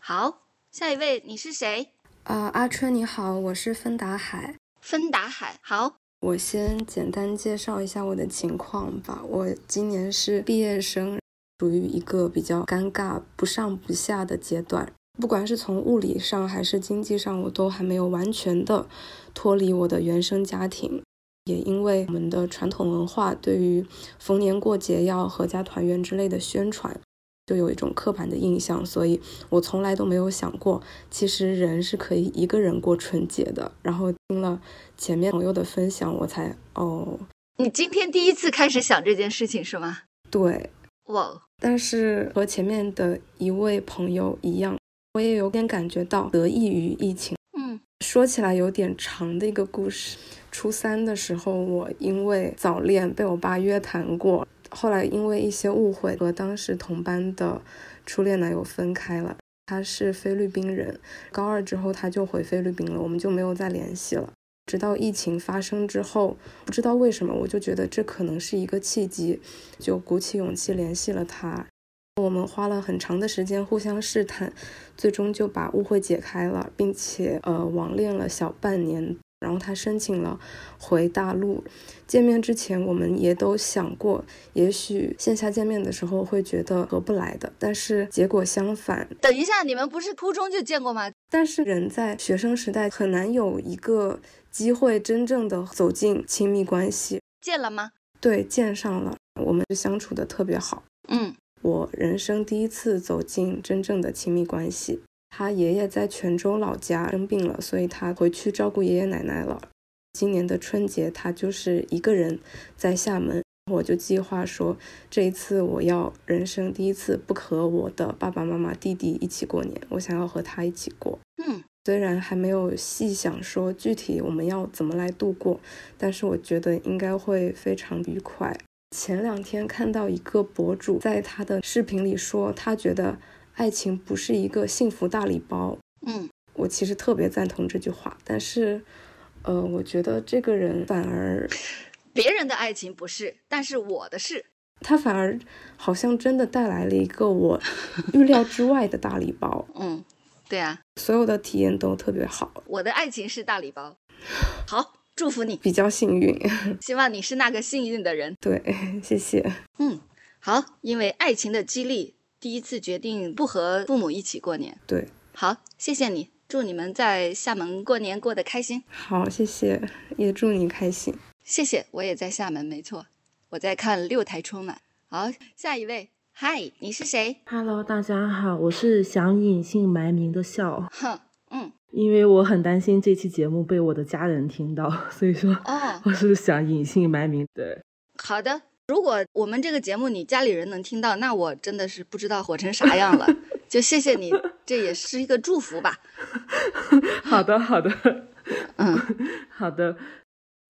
好，下一位你是谁？啊、阿春你好，我是芬达海。芬达海。好，我先简单介绍一下我的情况吧。我今年是毕业生，属于一个比较尴尬、不上不下的阶段。不管是从物理上还是经济上，我都还没有完全的脱离我的原生家庭。也因为我们的传统文化对于逢年过节要合家团圆之类的宣传，就有一种刻板的印象，所以我从来都没有想过，其实人是可以一个人过春节的。然后听了前面朋友的分享，我才哦，你今天第一次开始想这件事情是吗？对。哇，但是和前面的一位朋友一样，我也有点感觉到得益于疫情。嗯，说起来有点长的一个故事。初三的时候，我因为早恋被我爸约谈过，后来因为一些误会和当时同班的初恋男友分开了。他是菲律宾人，高二之后他就回菲律宾了，我们就没有再联系了。直到疫情发生之后，不知道为什么，我就觉得这可能是一个契机，就鼓起勇气联系了他。我们花了很长的时间互相试探，最终就把误会解开了，并且呃网恋了小半年。然后他申请了回大陆。见面之前，我们也都想过，也许线下见面的时候会觉得合不来的，但是结果相反。等一下，你们不是初中就见过吗？但是人在学生时代很难有一个机会真正的走进亲密关系。见了吗？对，见上了，我们相处的特别好。嗯。我人生第一次走进真正的亲密关系。他爷爷在泉州老家生病了，所以他回去照顾爷爷奶奶了。今年的春节，他就是一个人在厦门。我就计划说，这一次我要人生第一次不和我的爸爸妈妈、弟弟一起过年，我想要和他一起过。嗯，虽然还没有细想说具体我们要怎么来度过，但是我觉得应该会非常愉快。前两天看到一个博主在他的视频里说，他觉得。爱情不是一个幸福大礼包，嗯，我其实特别赞同这句话，但是，呃，我觉得这个人反而，别人的爱情不是，但是我的是，他反而好像真的带来了一个我预料之外的大礼包，[LAUGHS] 嗯，对啊，所有的体验都特别好，我的爱情是大礼包，好，祝福你，比较幸运，[LAUGHS] 希望你是那个幸运的人，对，谢谢，嗯，好，因为爱情的激励。第一次决定不和父母一起过年，对，好，谢谢你，祝你们在厦门过年过得开心。好，谢谢，也祝你开心。谢谢，我也在厦门，没错，我在看六台春晚。好，下一位，嗨，你是谁？Hello，大家好，我是想隐姓埋名的笑。哼，嗯，因为我很担心这期节目被我的家人听到，所以说，哦，我是想隐姓埋名。对，好的。如果我们这个节目你家里人能听到，那我真的是不知道火成啥样了。[LAUGHS] 就谢谢你，这也是一个祝福吧。[LAUGHS] 好的，好的，嗯，好的。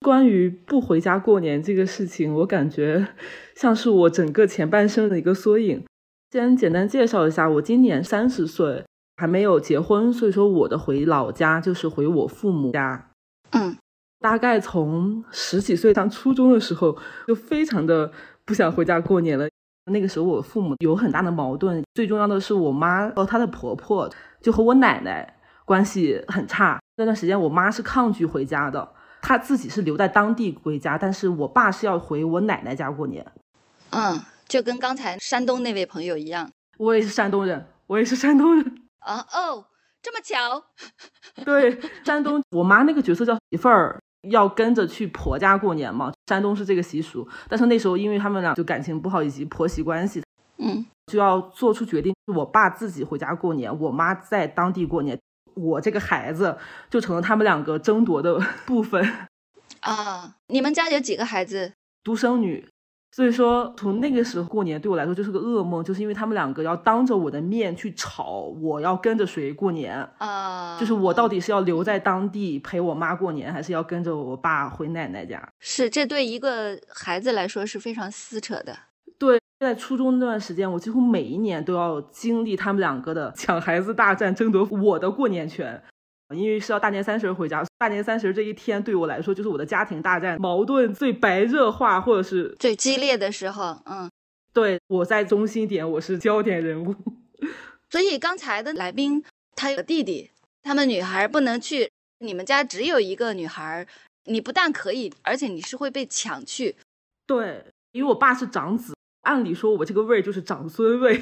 关于不回家过年这个事情，我感觉像是我整个前半生的一个缩影。先简单介绍一下，我今年三十岁，还没有结婚，所以说我的回老家就是回我父母家。嗯。大概从十几岁上初中的时候，就非常的不想回家过年了。那个时候我父母有很大的矛盾，最重要的是我妈和她的婆婆就和我奶奶关系很差。那段时间我妈是抗拒回家的，她自己是留在当地回家，但是我爸是要回我奶奶家过年。嗯，就跟刚才山东那位朋友一样，我也是山东人，我也是山东人啊哦，这么巧。[LAUGHS] 对，山东我妈那个角色叫媳妇儿。要跟着去婆家过年嘛？山东是这个习俗，但是那时候因为他们俩就感情不好，以及婆媳关系，嗯，就要做出决定，我爸自己回家过年，我妈在当地过年，我这个孩子就成了他们两个争夺的 [LAUGHS] 部分。啊，你们家有几个孩子？独生女。所以说，从那个时候过年对我来说就是个噩梦，就是因为他们两个要当着我的面去吵，我要跟着谁过年啊？就是我到底是要留在当地陪我妈过年，还是要跟着我爸回奶奶家？是，这对一个孩子来说是非常撕扯的。对，在初中那段时间，我几乎每一年都要经历他们两个的抢孩子大战，争夺我的过年权。因为是要大年三十回家，大年三十这一天对我来说就是我的家庭大战矛盾最白热化或者是最激烈的时候。嗯，对我在中心点，我是焦点人物。[LAUGHS] 所以刚才的来宾他有弟弟，他们女孩不能去，你们家只有一个女孩，你不但可以，而且你是会被抢去。对，因为我爸是长子，按理说我这个位就是长孙位，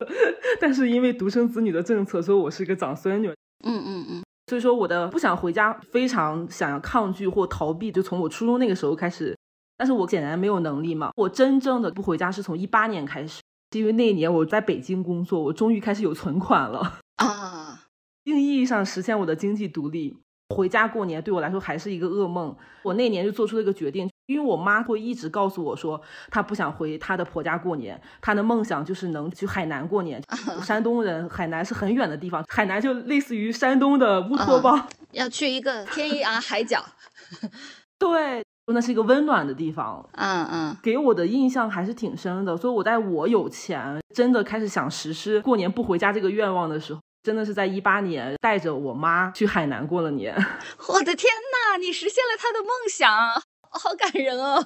[LAUGHS] 但是因为独生子女的政策，所以我是一个长孙女。嗯嗯嗯。所以说，我的不想回家，非常想要抗拒或逃避，就从我初中那个时候开始。但是我显然没有能力嘛。我真正的不回家是从一八年开始，因为那一年我在北京工作，我终于开始有存款了啊，一 [LAUGHS] 定意义上实现我的经济独立。回家过年对我来说还是一个噩梦。我那年就做出了一个决定，因为我妈会一直告诉我说，她不想回她的婆家过年，她的梦想就是能去海南过年。[LAUGHS] 山东人，海南是很远的地方，海南就类似于山东的乌托邦，要去一个天涯海角。[LAUGHS] 对，那是一个温暖的地方。嗯嗯，给我的印象还是挺深的。所以我在我有钱，真的开始想实施过年不回家这个愿望的时候。真的是在一八年带着我妈去海南过了年。我的天呐，你实现了她的梦想，好感人哦！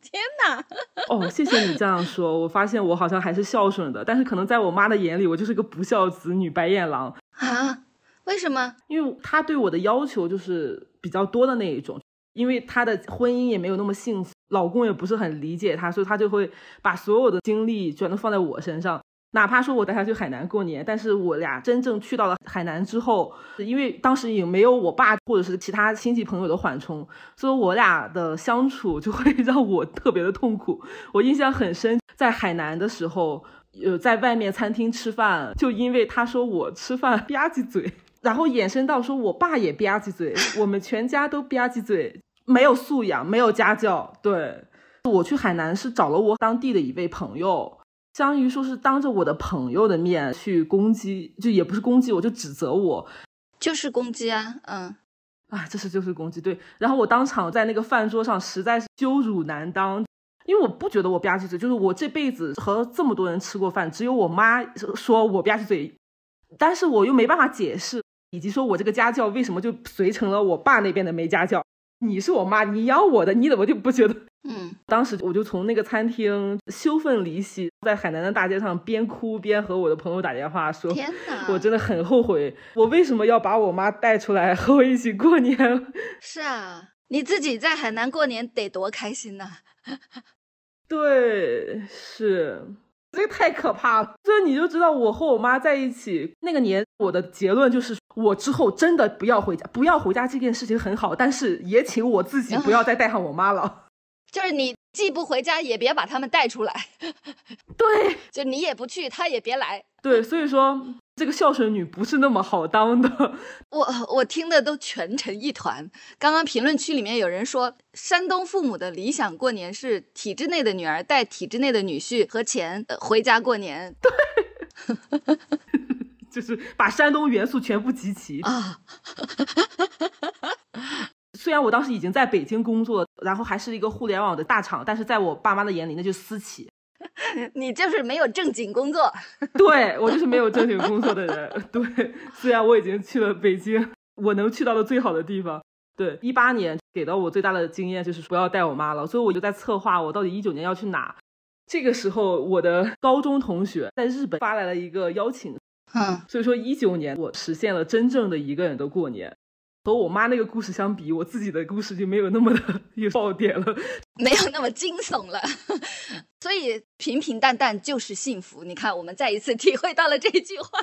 天呐！哦，谢谢你这样说。我发现我好像还是孝顺的，但是可能在我妈的眼里，我就是个不孝子女、白眼狼啊？为什么？因为她对我的要求就是比较多的那一种。因为她的婚姻也没有那么幸福，老公也不是很理解她，所以她就会把所有的精力全都放在我身上。哪怕说我带他去海南过年，但是我俩真正去到了海南之后，因为当时也没有我爸或者是其他亲戚朋友的缓冲，所以我俩的相处就会 [LAUGHS] 让我特别的痛苦。我印象很深，在海南的时候，呃，在外面餐厅吃饭，就因为他说我吃饭吧唧嘴，然后延伸到说我爸也吧唧嘴，我们全家都吧唧嘴，没有素养，没有家教。对，我去海南是找了我当地的一位朋友，相当于说是当着我的朋友的面去攻击，就也不是攻击，我就指责我，就是攻击啊，嗯。啊，这是就是攻击对，然后我当场在那个饭桌上实在是羞辱难当，因为我不觉得我吧唧嘴，就是我这辈子和这么多人吃过饭，只有我妈说我吧唧嘴，但是我又没办法解释，以及说我这个家教为什么就随成了我爸那边的没家教。你是我妈，你养我的，你怎么就不觉得？嗯，当时我就从那个餐厅羞愤离席，在海南的大街上边哭边和我的朋友打电话说：“天哪，我真的很后悔，我为什么要把我妈带出来和我一起过年？” [LAUGHS] 是啊，你自己在海南过年得多开心呐！对，是。这个太可怕了，所以你就知道我和我妈在一起那个年，我的结论就是我之后真的不要回家，不要回家这件事情很好，但是也请我自己不要再带上我妈了。[LAUGHS] 就是你既不回家，也别把他们带出来。[LAUGHS] 对，就你也不去，他也别来。对，所以说这个孝顺女不是那么好当的。我我听的都全成一团。刚刚评论区里面有人说，山东父母的理想过年是体制内的女儿带体制内的女婿和钱回家过年。对，[LAUGHS] 就是把山东元素全部集齐啊。[LAUGHS] 虽然我当时已经在北京工作，然后还是一个互联网的大厂，但是在我爸妈的眼里，那就是私企。[LAUGHS] 你就是没有正经工作，对我就是没有正经工作的人。对，虽然我已经去了北京，我能去到的最好的地方。对，一八年给到我最大的经验就是不要带我妈了，所以我就在策划我到底一九年要去哪。这个时候，我的高中同学在日本发来了一个邀请，嗯，所以说一九年我实现了真正的一个人的过年。和我妈那个故事相比，我自己的故事就没有那么的有爆点了，[LAUGHS] 没有那么惊悚了。所以平平淡淡就是幸福。你看，我们再一次体会到了这句话。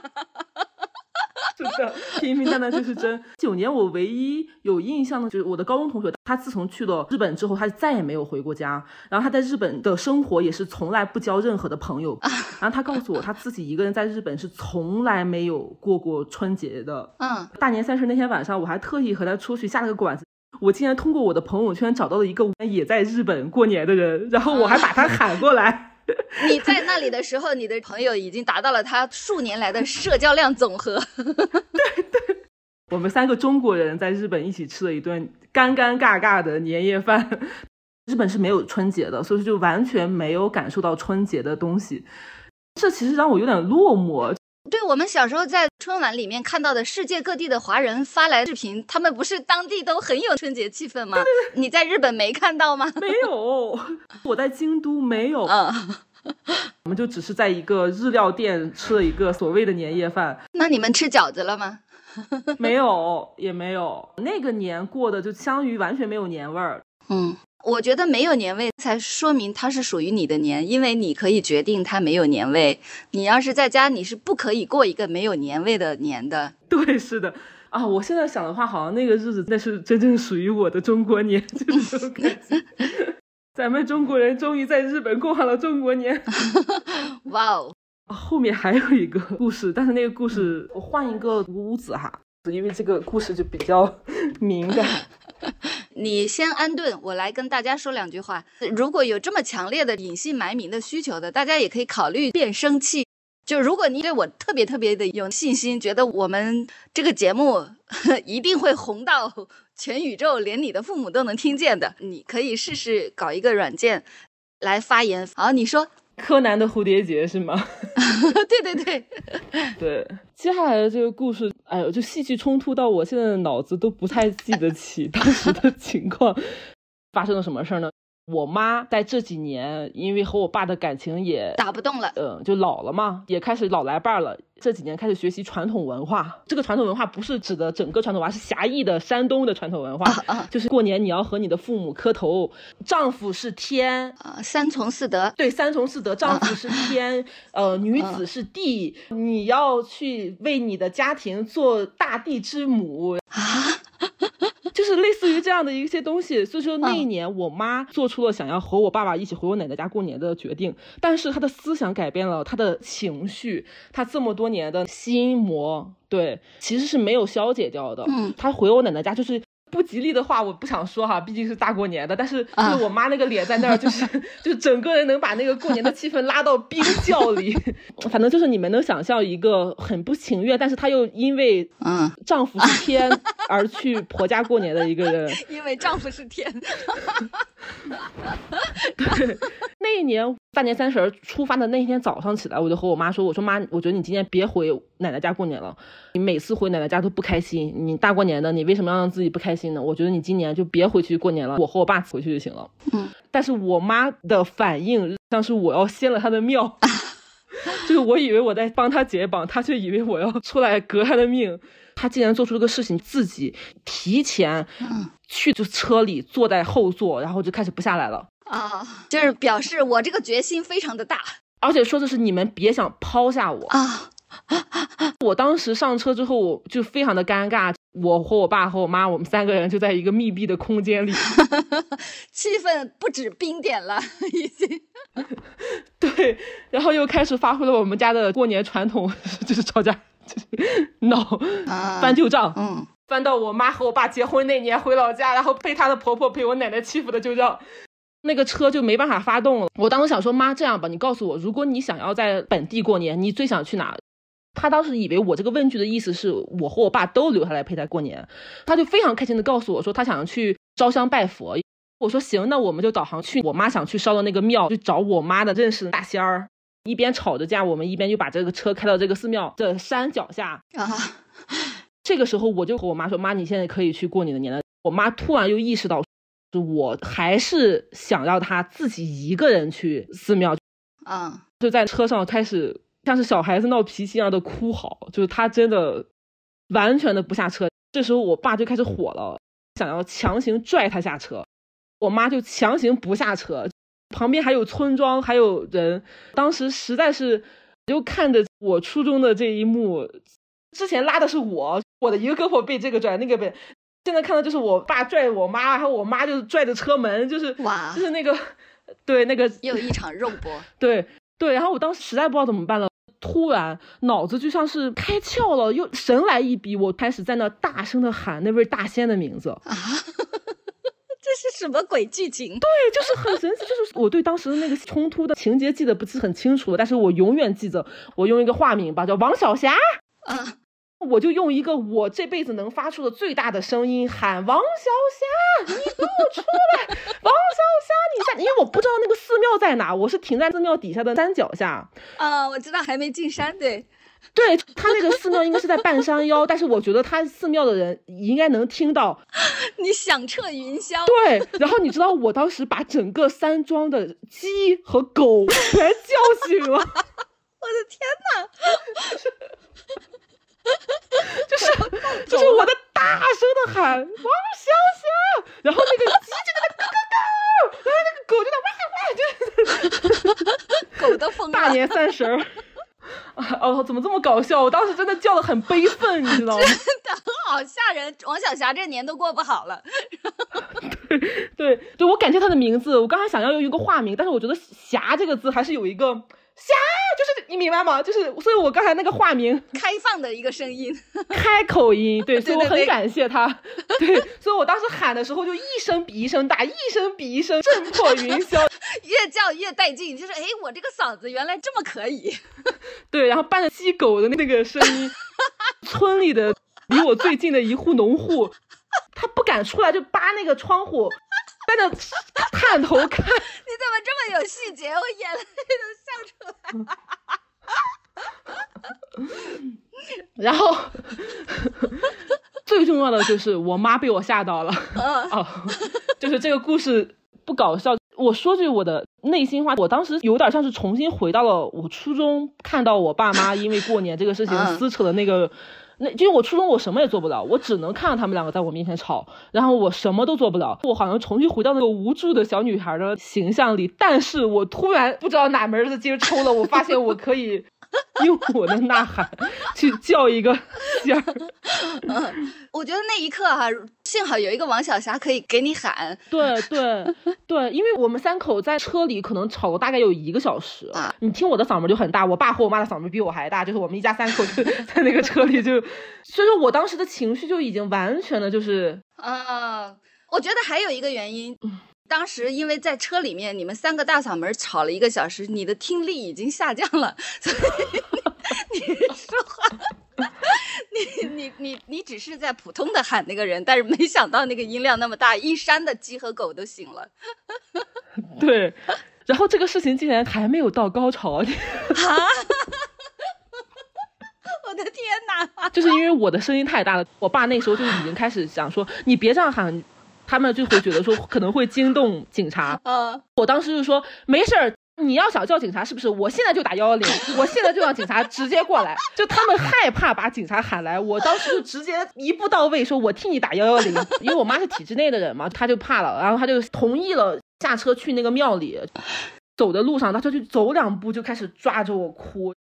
[LAUGHS] 是的，平平淡淡就是真。九年，我唯一有印象的，就是我的高中同学，他自从去了日本之后，他就再也没有回过家。然后他在日本的生活也是从来不交任何的朋友。然后他告诉我，他自己一个人在日本是从来没有过过春节的。[LAUGHS] 嗯，大年三十那天晚上，我还特意和他出去下了个馆子。我竟然通过我的朋友圈找到了一个也在日本过年的人，然后我还把他喊过来。[LAUGHS] 你在那里的时候，你的朋友已经达到了他数年来的社交量总和。对 [LAUGHS] 对，[LAUGHS] 我们三个中国人在日本一起吃了一顿尴尴尬尬的年夜饭。日本是没有春节的，所以就完全没有感受到春节的东西。这其实让我有点落寞。对我们小时候在春晚里面看到的世界各地的华人发来视频，他们不是当地都很有春节气氛吗？你在日本没看到吗？没有，我在京都没有。嗯，我们就只是在一个日料店吃了一个所谓的年夜饭。那你们吃饺子了吗？[LAUGHS] 没有，也没有。那个年过的就相当于完全没有年味儿。嗯。我觉得没有年味，才说明它是属于你的年，因为你可以决定它没有年味。你要是在家，你是不可以过一个没有年味的年的。对，是的啊。我现在想的话，好像那个日子那是真正属于我的中国年，[LAUGHS] 就是这种感觉。[LAUGHS] 咱们中国人终于在日本过上了中国年。[LAUGHS] 哇哦！后面还有一个故事，但是那个故事我换一个屋子哈，因为这个故事就比较敏感。你先安顿，我来跟大家说两句话。如果有这么强烈的隐姓埋名的需求的，大家也可以考虑变声器。就如果你对我特别特别的有信心，觉得我们这个节目 [LAUGHS] 一定会红到 [LAUGHS] 全宇宙，连你的父母都能听见的，你可以试试搞一个软件来发言。好，你说。柯南的蝴蝶结是吗？对 [LAUGHS] 对对，对。接下来的这个故事，哎呦，就戏剧冲突到我现在的脑子都不太记得起当时的 [LAUGHS] 情况，发生了什么事儿呢？我妈在这几年，因为和我爸的感情也打不动了，嗯，就老了嘛，也开始老来伴了。这几年开始学习传统文化，这个传统文化不是指的整个传统文化，是狭义的山东的传统文化，就是过年你要和你的父母磕头，丈夫是天啊，三从四德，对，三从四德，丈夫是天，呃，女子是地，你要去为你的家庭做大地之母啊。就是类似于这这样的一些东西。所以说那一年，我妈做出了想要和我爸爸一起回我奶奶家过年的决定，但是她的思想改变了，她的情绪，她这么多年的心魔，对，其实是没有消解掉的。嗯，她回我奶奶家就是。不吉利的话我不想说哈，毕竟是大过年的。但是就是我妈那个脸在那儿，就是 [LAUGHS] 就整个人能把那个过年的气氛拉到冰窖里。[LAUGHS] 反正就是你们能想象一个很不情愿，但是她又因为嗯丈夫是天而去婆家过年的一个人。因为丈夫是天。[LAUGHS] 对，那一年大年三十出发的那一天早上起来，我就和我妈说：“我说妈，我觉得你今天别回奶奶家过年了。你每次回奶奶家都不开心，你大过年的，你为什么要让自己不开心呢？我觉得你今年就别回去过年了，我和我爸回去就行了。”嗯，但是我妈的反应像是我要掀了她的庙，[LAUGHS] 就是我以为我在帮她解绑，她却以为我要出来革她的命。她竟然做出这个事情，自己提前去就车里坐在后座，然后就开始不下来了。啊，就是表示我这个决心非常的大，而且说的是你们别想抛下我啊！我当时上车之后，我就非常的尴尬，我和我爸和我妈，我们三个人就在一个密闭的空间里，[LAUGHS] 气氛不止冰点了，已经。[LAUGHS] 对，然后又开始发挥了我们家的过年传统，就是吵架，就是闹，翻旧账，嗯，翻到我妈和我爸结婚那年回老家，然后被她的婆婆被我奶奶欺负的旧账。那个车就没办法发动了。我当时想说，妈，这样吧，你告诉我，如果你想要在本地过年，你最想去哪？他当时以为我这个问句的意思是我和我爸都留下来陪他过年，他就非常开心的告诉我说，他想要去烧香拜佛。我说行，那我们就导航去我妈想去烧的那个庙，去找我妈的认识的大仙儿。一边吵着架，我们一边就把这个车开到这个寺庙的山脚下啊。这个时候，我就和我妈说，妈，你现在可以去过你的年了。我妈突然又意识到。就我还是想要他自己一个人去寺庙，啊，就在车上开始像是小孩子闹脾气一样的哭嚎，就是他真的完全的不下车。这时候我爸就开始火了，想要强行拽他下车，我妈就强行不下车，旁边还有村庄还有人，当时实在是就看着我初中的这一幕，之前拉的是我，我的一个胳膊被这个拽，那个被。现在看到就是我爸拽我妈，还有我妈就是拽着车门，就是哇，就是那个，对那个又一场肉搏，对对。然后我当时实在不知道怎么办了，突然脑子就像是开窍了，又神来一笔，我开始在那大声的喊那位大仙的名字啊！[LAUGHS] 这是什么鬼剧情？对，就是很神奇，就是我对当时的那个冲突的情节记得不是很清楚，但是我永远记得，我用一个化名吧，叫王小霞啊。我就用一个我这辈子能发出的最大的声音喊王小霞，你给我出来！王小霞，你在？因为我不知道那个寺庙在哪，我是停在寺庙底下的山脚下。啊，我知道还没进山，对，对他那个寺庙应该是在半山腰，但是我觉得他寺庙的人应该能听到 [LAUGHS] 你响彻云霄。对，然后你知道我当时把整个山庄的鸡和狗全叫醒了，[LAUGHS] 我的天哪！[LAUGHS] 就是 [LAUGHS] 就是我的大声的喊王小霞，然后那个鸡就在那咯咯咯，然后那个狗就在哇哇，就狗都疯了。大年三十儿啊哦，怎么这么搞笑？我当时真的叫的很悲愤，你知道吗？真的好吓人。王小霞这年都过不好了。对对对，我感谢她的名字，我刚才想要用一个化名，但是我觉得霞这个字还是有一个。霞，就是你明白吗？就是，所以我刚才那个化名，[LAUGHS] 开放的一个声音，[LAUGHS] 开口音，对，[LAUGHS] 所以我很感谢他，对，所以我当时喊的时候就一声比一声大，一声比一声震破云霄，越叫越带劲，就是哎，我这个嗓子原来这么可以，对，然后伴着鸡狗的那个声音，村里的离我最近的一户农户，他不敢出来，就扒那个窗户。在那探头看，[LAUGHS] 你怎么这么有细节？我眼泪都笑出来了。[LAUGHS] 然后最重要的就是我妈被我吓到了。[LAUGHS] 哦，就是这个故事不搞笑。我说句我的内心话，我当时有点像是重新回到了我初中，看到我爸妈因为过年这个事情撕扯的那个。那因为我初中我什么也做不了，我只能看到他们两个在我面前吵，然后我什么都做不了，我好像重新回到那个无助的小女孩的形象里。但是我突然不知道哪门子筋抽了，我发现我可以 [LAUGHS] 用我的呐喊去叫一个仙儿。[LAUGHS] 嗯我觉得那一刻哈、幸好有一个王小霞可以给你喊。对对对，因为我们三口在车里可能吵了大概有一个小时啊。你听我的嗓门就很大，我爸和我妈的嗓门比我还大，就是我们一家三口就 [LAUGHS] 在那个车里就，所以说我当时的情绪就已经完全的就是啊，我觉得还有一个原因。当时因为在车里面，你们三个大嗓门吵了一个小时，你的听力已经下降了，[LAUGHS] 所以你 [LAUGHS] 你说话，[LAUGHS] 你你你你只是在普通的喊那个人，但是没想到那个音量那么大，一山的鸡和狗都醒了。对，然后这个事情竟然还没有到高潮，啊！我的天哪！就是因为我的声音太大了，我爸那时候就已经开始想说，你别这样喊。他们就会觉得说可能会惊动警察，[LAUGHS] 嗯，我当时就说没事儿，你要想叫警察是不是？我现在就打幺幺零，我现在就让警察直接过来。[LAUGHS] 就他们害怕把警察喊来，我当时就直接一步到位，说我替你打幺幺零，因为我妈是体制内的人嘛，她就怕了，然后她就同意了，下车去那个庙里。走的路上，她就去走两步就开始抓着我哭。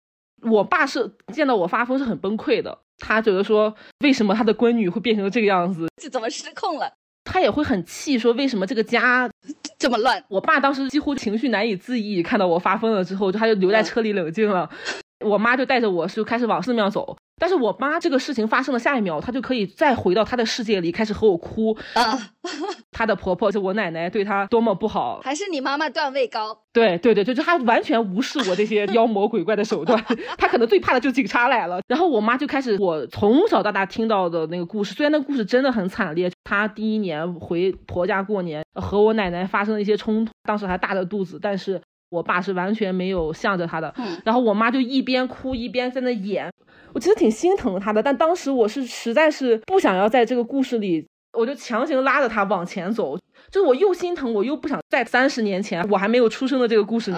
我爸是见到我发疯是很崩溃的，他觉得说为什么他的闺女会变成这个样子，这怎么失控了？他也会很气，说为什么这个家这么乱？我爸当时几乎情绪难以自抑，看到我发疯了之后，他就留在车里冷静了。我妈就带着我就开始往寺庙走，但是我妈这个事情发生的下一秒，她就可以再回到她的世界里，开始和我哭啊。[LAUGHS] 她的婆婆就我奶奶对她多么不好，还是你妈妈段位高？对对对，就就她完全无视我这些妖魔鬼怪的手段，[LAUGHS] 她可能最怕的就是警察来了。然后我妈就开始我从小到大听到的那个故事，虽然那个故事真的很惨烈，她第一年回婆家过年和我奶奶发生了一些冲突，当时还大着肚子，但是。我爸是完全没有向着他的，然后我妈就一边哭一边在那演，我其实挺心疼他的，但当时我是实在是不想要在这个故事里，我就强行拉着他往前走，就是我又心疼，我又不想在三十年前我还没有出生的这个故事里，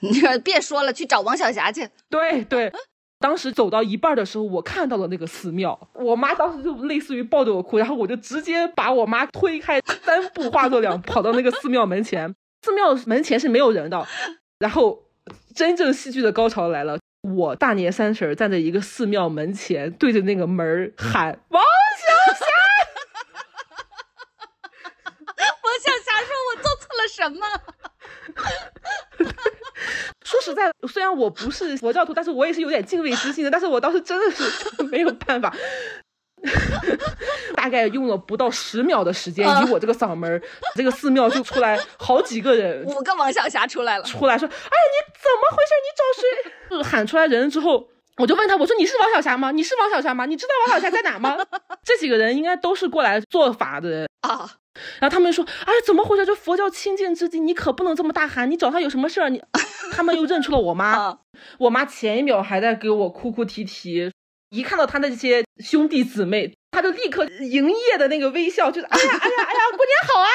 你别说了，去找王小霞去。对对，当时走到一半的时候，我看到了那个寺庙，我妈当时就类似于抱着我哭，然后我就直接把我妈推开，三步化作两步跑到那个寺庙门前。寺庙门前是没有人的，[LAUGHS] 然后真正戏剧的高潮来了。我大年三十站在一个寺庙门前，对着那个门喊王小霞。王小霞说：“我做错了什么？” [LAUGHS] 说实在，虽然我不是佛教徒，但是我也是有点敬畏之心的。但是我当时真的是 [LAUGHS] 没有办法。[LAUGHS] 大概用了不到十秒的时间，以我这个嗓门，[LAUGHS] 这个寺庙就出来好几个人，[LAUGHS] 五个王小霞出来了，出来说：“哎呀，你怎么回事？你找谁？”喊出来人之后，我就问他：“我说你是王小霞吗？你是王小霞吗？你知道王小霞在哪吗？”这几个人应该都是过来做法的人啊。然后他们说：“哎，怎么回事？这佛教清净之地，你可不能这么大喊！你找他有什么事儿？你……”他们又认出了我妈，我妈前一秒还在给我哭哭啼啼。一看到他那些兄弟姊妹，他就立刻营业的那个微笑，就是哎呀哎呀哎呀，过年好啊！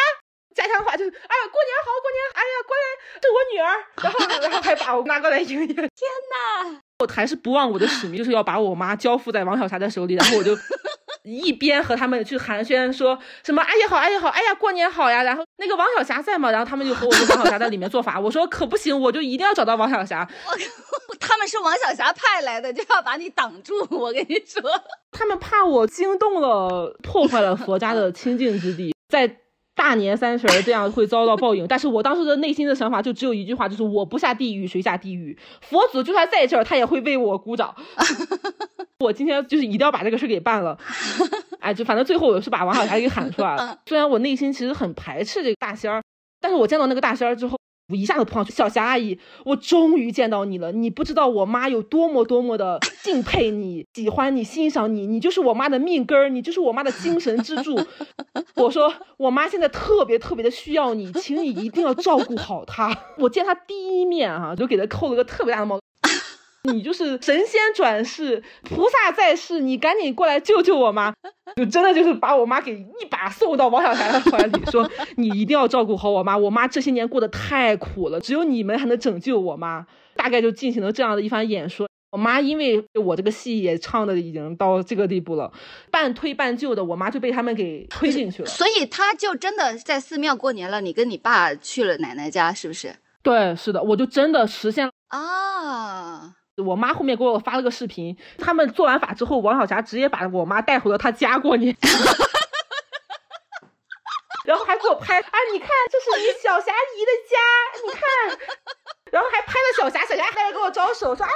家乡话就是哎呀过年好，过年哎呀过年是我女儿，然后然后还把我拿过来营业。天哪！我还是不忘我的使命，就是要把我妈交付在王小霞的手里，然后我就一边和他们去寒暄，说什么哎呀好哎呀好哎呀过年好呀，然后那个王小霞在吗？然后他们就和我说王小霞在里面做法，我说可不行，我就一定要找到王小霞。他们是王小霞派来的，就要把你挡住。我跟你说，他们怕我惊动了，破坏了佛家的清净之地，在大年三十这样会遭到报应。但是我当时的内心的想法就只有一句话，就是我不下地狱谁下地狱？佛祖就算在这儿，他也会为我鼓掌。[LAUGHS] 我今天就是一定要把这个事给办了。[LAUGHS] 哎，就反正最后我是把王小霞给喊出来了。虽然我内心其实很排斥这个大仙儿，但是我见到那个大仙儿之后。我一下子扑上去，小霞阿姨，我终于见到你了！你不知道我妈有多么多么的敬佩你、喜欢你、欣赏你，你就是我妈的命根儿，你就是我妈的精神支柱。我说，我妈现在特别特别的需要你，请你一定要照顾好她。[LAUGHS] 我见她第一面哈，就给她扣了个特别大的帽。你就是神仙转世，菩萨在世，你赶紧过来救救我妈！就真的就是把我妈给一把送到王小霞的怀里，说你一定要照顾好我妈，我妈这些年过得太苦了，只有你们还能拯救我妈。大概就进行了这样的一番演说。我妈因为我这个戏也唱的已经到这个地步了，半推半就的，我妈就被他们给推进去了。所以她就真的在寺庙过年了，你跟你爸去了奶奶家，是不是？对，是的，我就真的实现了啊。我妈后面给我发了个视频，他们做完法之后，王小霞直接把我妈带回了她家过年。[LAUGHS] 然后还给我拍啊！你看，这是你小霞姨的家，你看。然后还拍了小霞，小霞还在给我招手，说啊，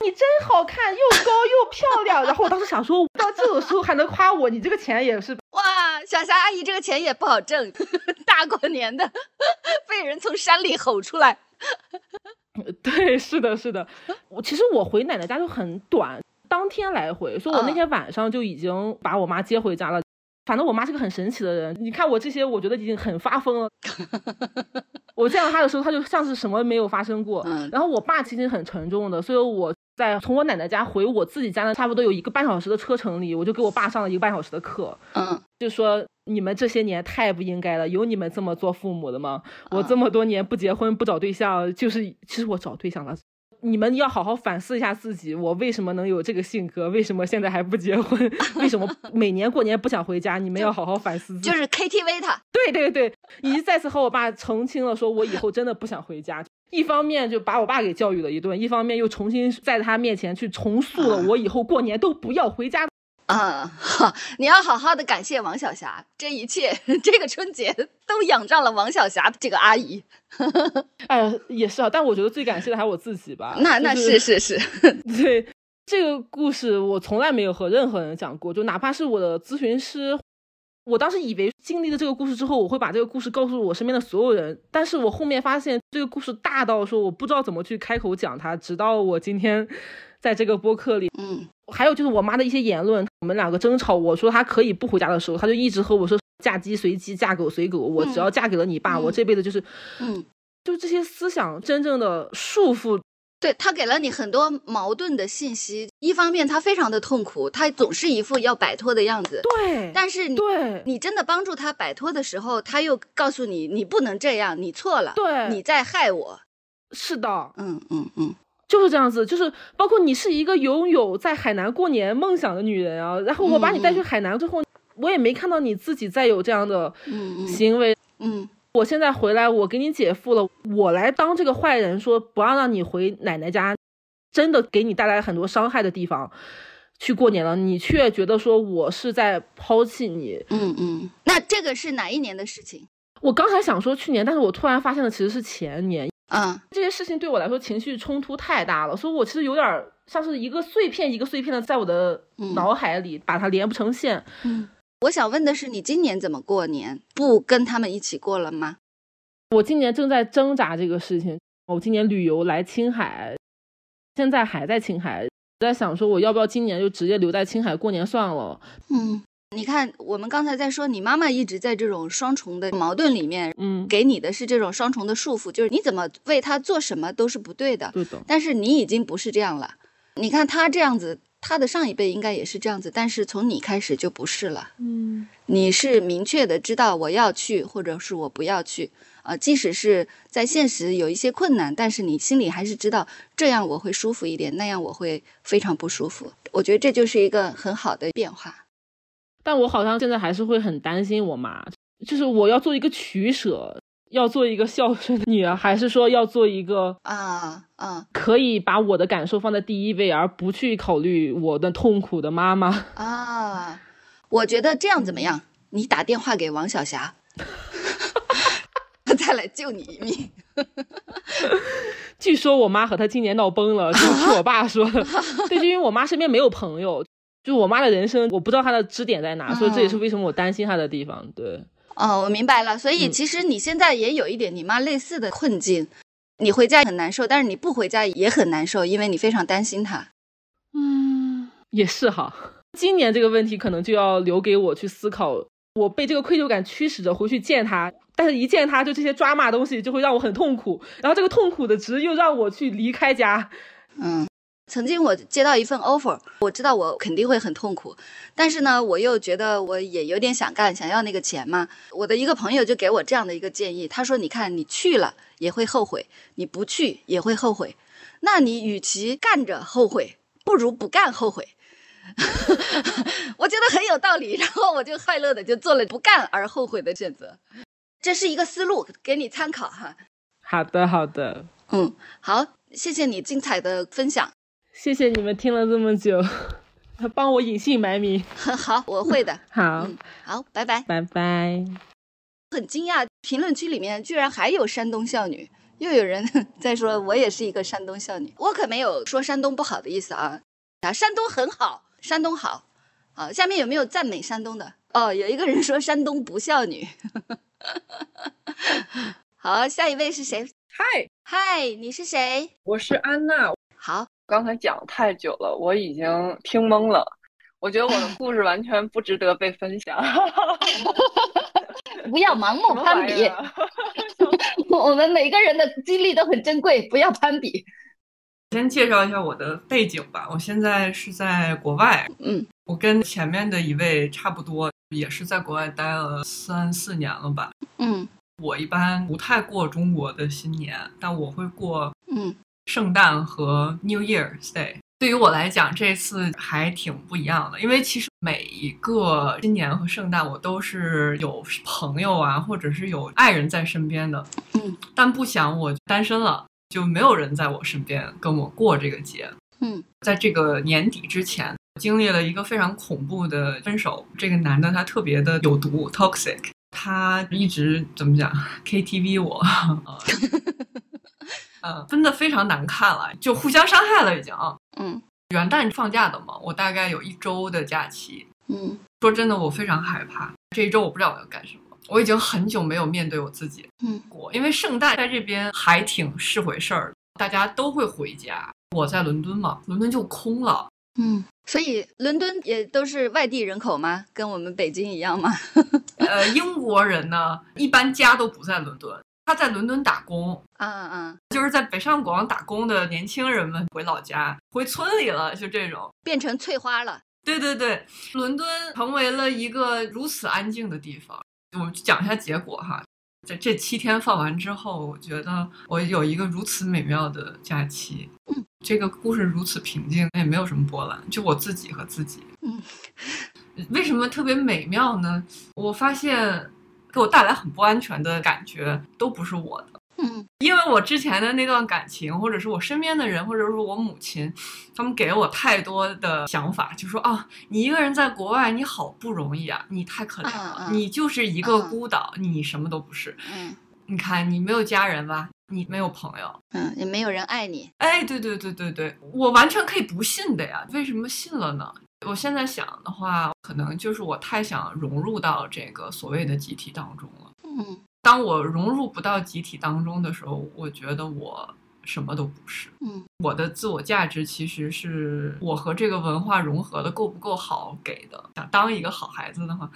你真好看，又高又漂亮。[LAUGHS] 然后我当时想说，到这种时候还能夸我，你这个钱也是 [LAUGHS] 哇！小霞阿姨这个钱也不好挣，[LAUGHS] 大过年的被人从山里吼出来。对，是的，是的。我其实我回奶奶家就很短，当天来回，所以我那天晚上就已经把我妈接回家了。反正我妈是个很神奇的人，你看我这些，我觉得已经很发疯了。[LAUGHS] 我见到她的时候，她就像是什么没有发生过。然后我爸其实很沉重的，所以我在从我奶奶家回我自己家的差不多有一个半小时的车程里，我就给我爸上了一个半小时的课。嗯，就说你们这些年太不应该了，有你们这么做父母的吗？我这么多年不结婚不找对象，就是其实我找对象了。你们要好好反思一下自己，我为什么能有这个性格？为什么现在还不结婚？[LAUGHS] 为什么每年过年不想回家？你们要好好反思。就是 KTV 他，对对对，以及再次和我爸澄清了，说我以后真的不想回家。一方面就把我爸给教育了一顿，一方面又重新在他面前去重塑了我以后过年都不要回家。啊，好，你要好好的感谢王小霞，这一切 [LAUGHS] 这个春节都仰仗了王小霞这个阿姨。[LAUGHS] 哎，也是啊，但我觉得最感谢的还是我自己吧。那那是是是，[LAUGHS] 对这个故事我从来没有和任何人讲过，就哪怕是我的咨询师，我当时以为经历了这个故事之后，我会把这个故事告诉我身边的所有人，但是我后面发现这个故事大到说我不知道怎么去开口讲它，直到我今天。在这个播客里，嗯，还有就是我妈的一些言论，我们两个争吵，我说她可以不回家的时候，她就一直和我说嫁鸡随鸡，嫁狗随狗，我只要嫁给了你爸，我这辈子就是，嗯，就这些思想真正的束缚，对他给了你很多矛盾的信息，一方面他非常的痛苦，他总是一副要摆脱的样子，对，但是你对你真的帮助他摆脱的时候，他又告诉你你不能这样，你错了，对，你在害我，是的，嗯嗯嗯。就是这样子，就是包括你是一个拥有在海南过年梦想的女人啊，然后我把你带去海南之后，我也没看到你自己再有这样的行为。嗯，我现在回来，我给你姐夫了，我来当这个坏人，说不要让你回奶奶家，真的给你带来很多伤害的地方去过年了，你却觉得说我是在抛弃你。嗯嗯，那这个是哪一年的事情？我刚才想说去年，但是我突然发现了其实是前年。嗯，这些事情对我来说情绪冲突太大了，所以我其实有点像是一个碎片一个碎片的在我的脑海里把它连不成线。嗯，我想问的是，你今年怎么过年？不跟他们一起过了吗？我今年正在挣扎这个事情。我今年旅游来青海，现在还在青海，在想说我要不要今年就直接留在青海过年算了。嗯。你看，我们刚才在说，你妈妈一直在这种双重的矛盾里面，嗯，给你的是这种双重的束缚，就是你怎么为她做什么都是不对的。对的。但是你已经不是这样了。你看她这样子，她的上一辈应该也是这样子，但是从你开始就不是了。嗯，你是明确的知道我要去，或者是我不要去啊。即使是在现实有一些困难，但是你心里还是知道这样我会舒服一点，那样我会非常不舒服。我觉得这就是一个很好的变化。但我好像现在还是会很担心我妈，就是我要做一个取舍，要做一个孝顺的女儿，还是说要做一个啊啊，可以把我的感受放在第一位，而不去考虑我的痛苦的妈妈啊？我觉得这样怎么样？你打电话给王小霞，[LAUGHS] 再来救你一命。[LAUGHS] 据说我妈和她今年闹崩了，[LAUGHS] 就是我爸说的。对，就因为我妈身边没有朋友。就我妈的人生，我不知道她的支点在哪，所以这也是为什么我担心她的地方。对，哦，我明白了。所以其实你现在也有一点你妈类似的困境，你回家很难受，但是你不回家也很难受，因为你非常担心她。嗯，也是哈。今年这个问题可能就要留给我去思考。我被这个愧疚感驱使着回去见他，但是一见他，就这些抓骂东西就会让我很痛苦，然后这个痛苦的值又让我去离开家。嗯。曾经我接到一份 offer，我知道我肯定会很痛苦，但是呢，我又觉得我也有点想干，想要那个钱嘛。我的一个朋友就给我这样的一个建议，他说：“你看，你去了也会后悔，你不去也会后悔，那你与其干着后悔，不如不干后悔。[LAUGHS] ”我觉得很有道理，然后我就快乐的就做了不干而后悔的选择。这是一个思路，给你参考哈。好的，好的，嗯，好，谢谢你精彩的分享。谢谢你们听了这么久，[LAUGHS] 帮我隐姓埋名。[LAUGHS] 好，我会的。[LAUGHS] 好，好，拜拜，拜拜。很惊讶，评论区里面居然还有山东少女，又有人在说我也是一个山东少女。我可没有说山东不好的意思啊，啊，山东很好，山东好。好，下面有没有赞美山东的？哦，有一个人说山东不孝女。好，下一位是谁？嗨嗨，你是谁？我是安娜。好，刚才讲太久了，我已经听懵了。我觉得我的故事完全不值得被分享。[LAUGHS] 不要盲目攀比，[LAUGHS] 我们每个人的经历都很珍贵，不要攀比。先介绍一下我的背景吧，我现在是在国外，嗯，我跟前面的一位差不多，也是在国外待了三四年了吧，嗯，我一般不太过中国的新年，但我会过，嗯，圣诞和 New Year's Day。对于我来讲，这次还挺不一样的，因为其实每一个新年和圣诞，我都是有朋友啊，或者是有爱人在身边的，嗯，但不想我单身了。就没有人在我身边跟我过这个节。嗯，在这个年底之前，经历了一个非常恐怖的分手。这个男的他特别的有毒，toxic。他一直怎么讲，KTV 我，[LAUGHS] 嗯，分的非常难看了，就互相伤害了已经。嗯，元旦放假的嘛，我大概有一周的假期。嗯，说真的，我非常害怕这一周，我不知道我要干什么。我已经很久没有面对我自己，嗯，过，因为圣诞在这边还挺是回事儿，大家都会回家。我在伦敦嘛，伦敦就空了，嗯，所以伦敦也都是外地人口吗？跟我们北京一样吗？[LAUGHS] 呃，英国人呢，一般家都不在伦敦，他在伦敦打工，嗯嗯，就是在北上广打工的年轻人们回老家，回村里了，就这种，变成翠花了。对对对，伦敦成为了一个如此安静的地方。我们讲一下结果哈，在这七天放完之后，我觉得我有一个如此美妙的假期。嗯，这个故事如此平静，也没有什么波澜，就我自己和自己。嗯，为什么特别美妙呢？我发现给我带来很不安全的感觉都不是我的。嗯，因为我之前的那段感情，或者是我身边的人，或者是我母亲，他们给了我太多的想法，就说啊，你一个人在国外，你好不容易啊，你太可怜了，你就是一个孤岛，你什么都不是。嗯，你看你没有家人吧，你没有朋友，嗯，也没有人爱你。哎，对对对对对，我完全可以不信的呀，为什么信了呢？我现在想的话，可能就是我太想融入到这个所谓的集体当中了。嗯。当我融入不到集体当中的时候，我觉得我什么都不是。嗯，我的自我价值其实是我和这个文化融合的够不够好给的。想当一个好孩子的话，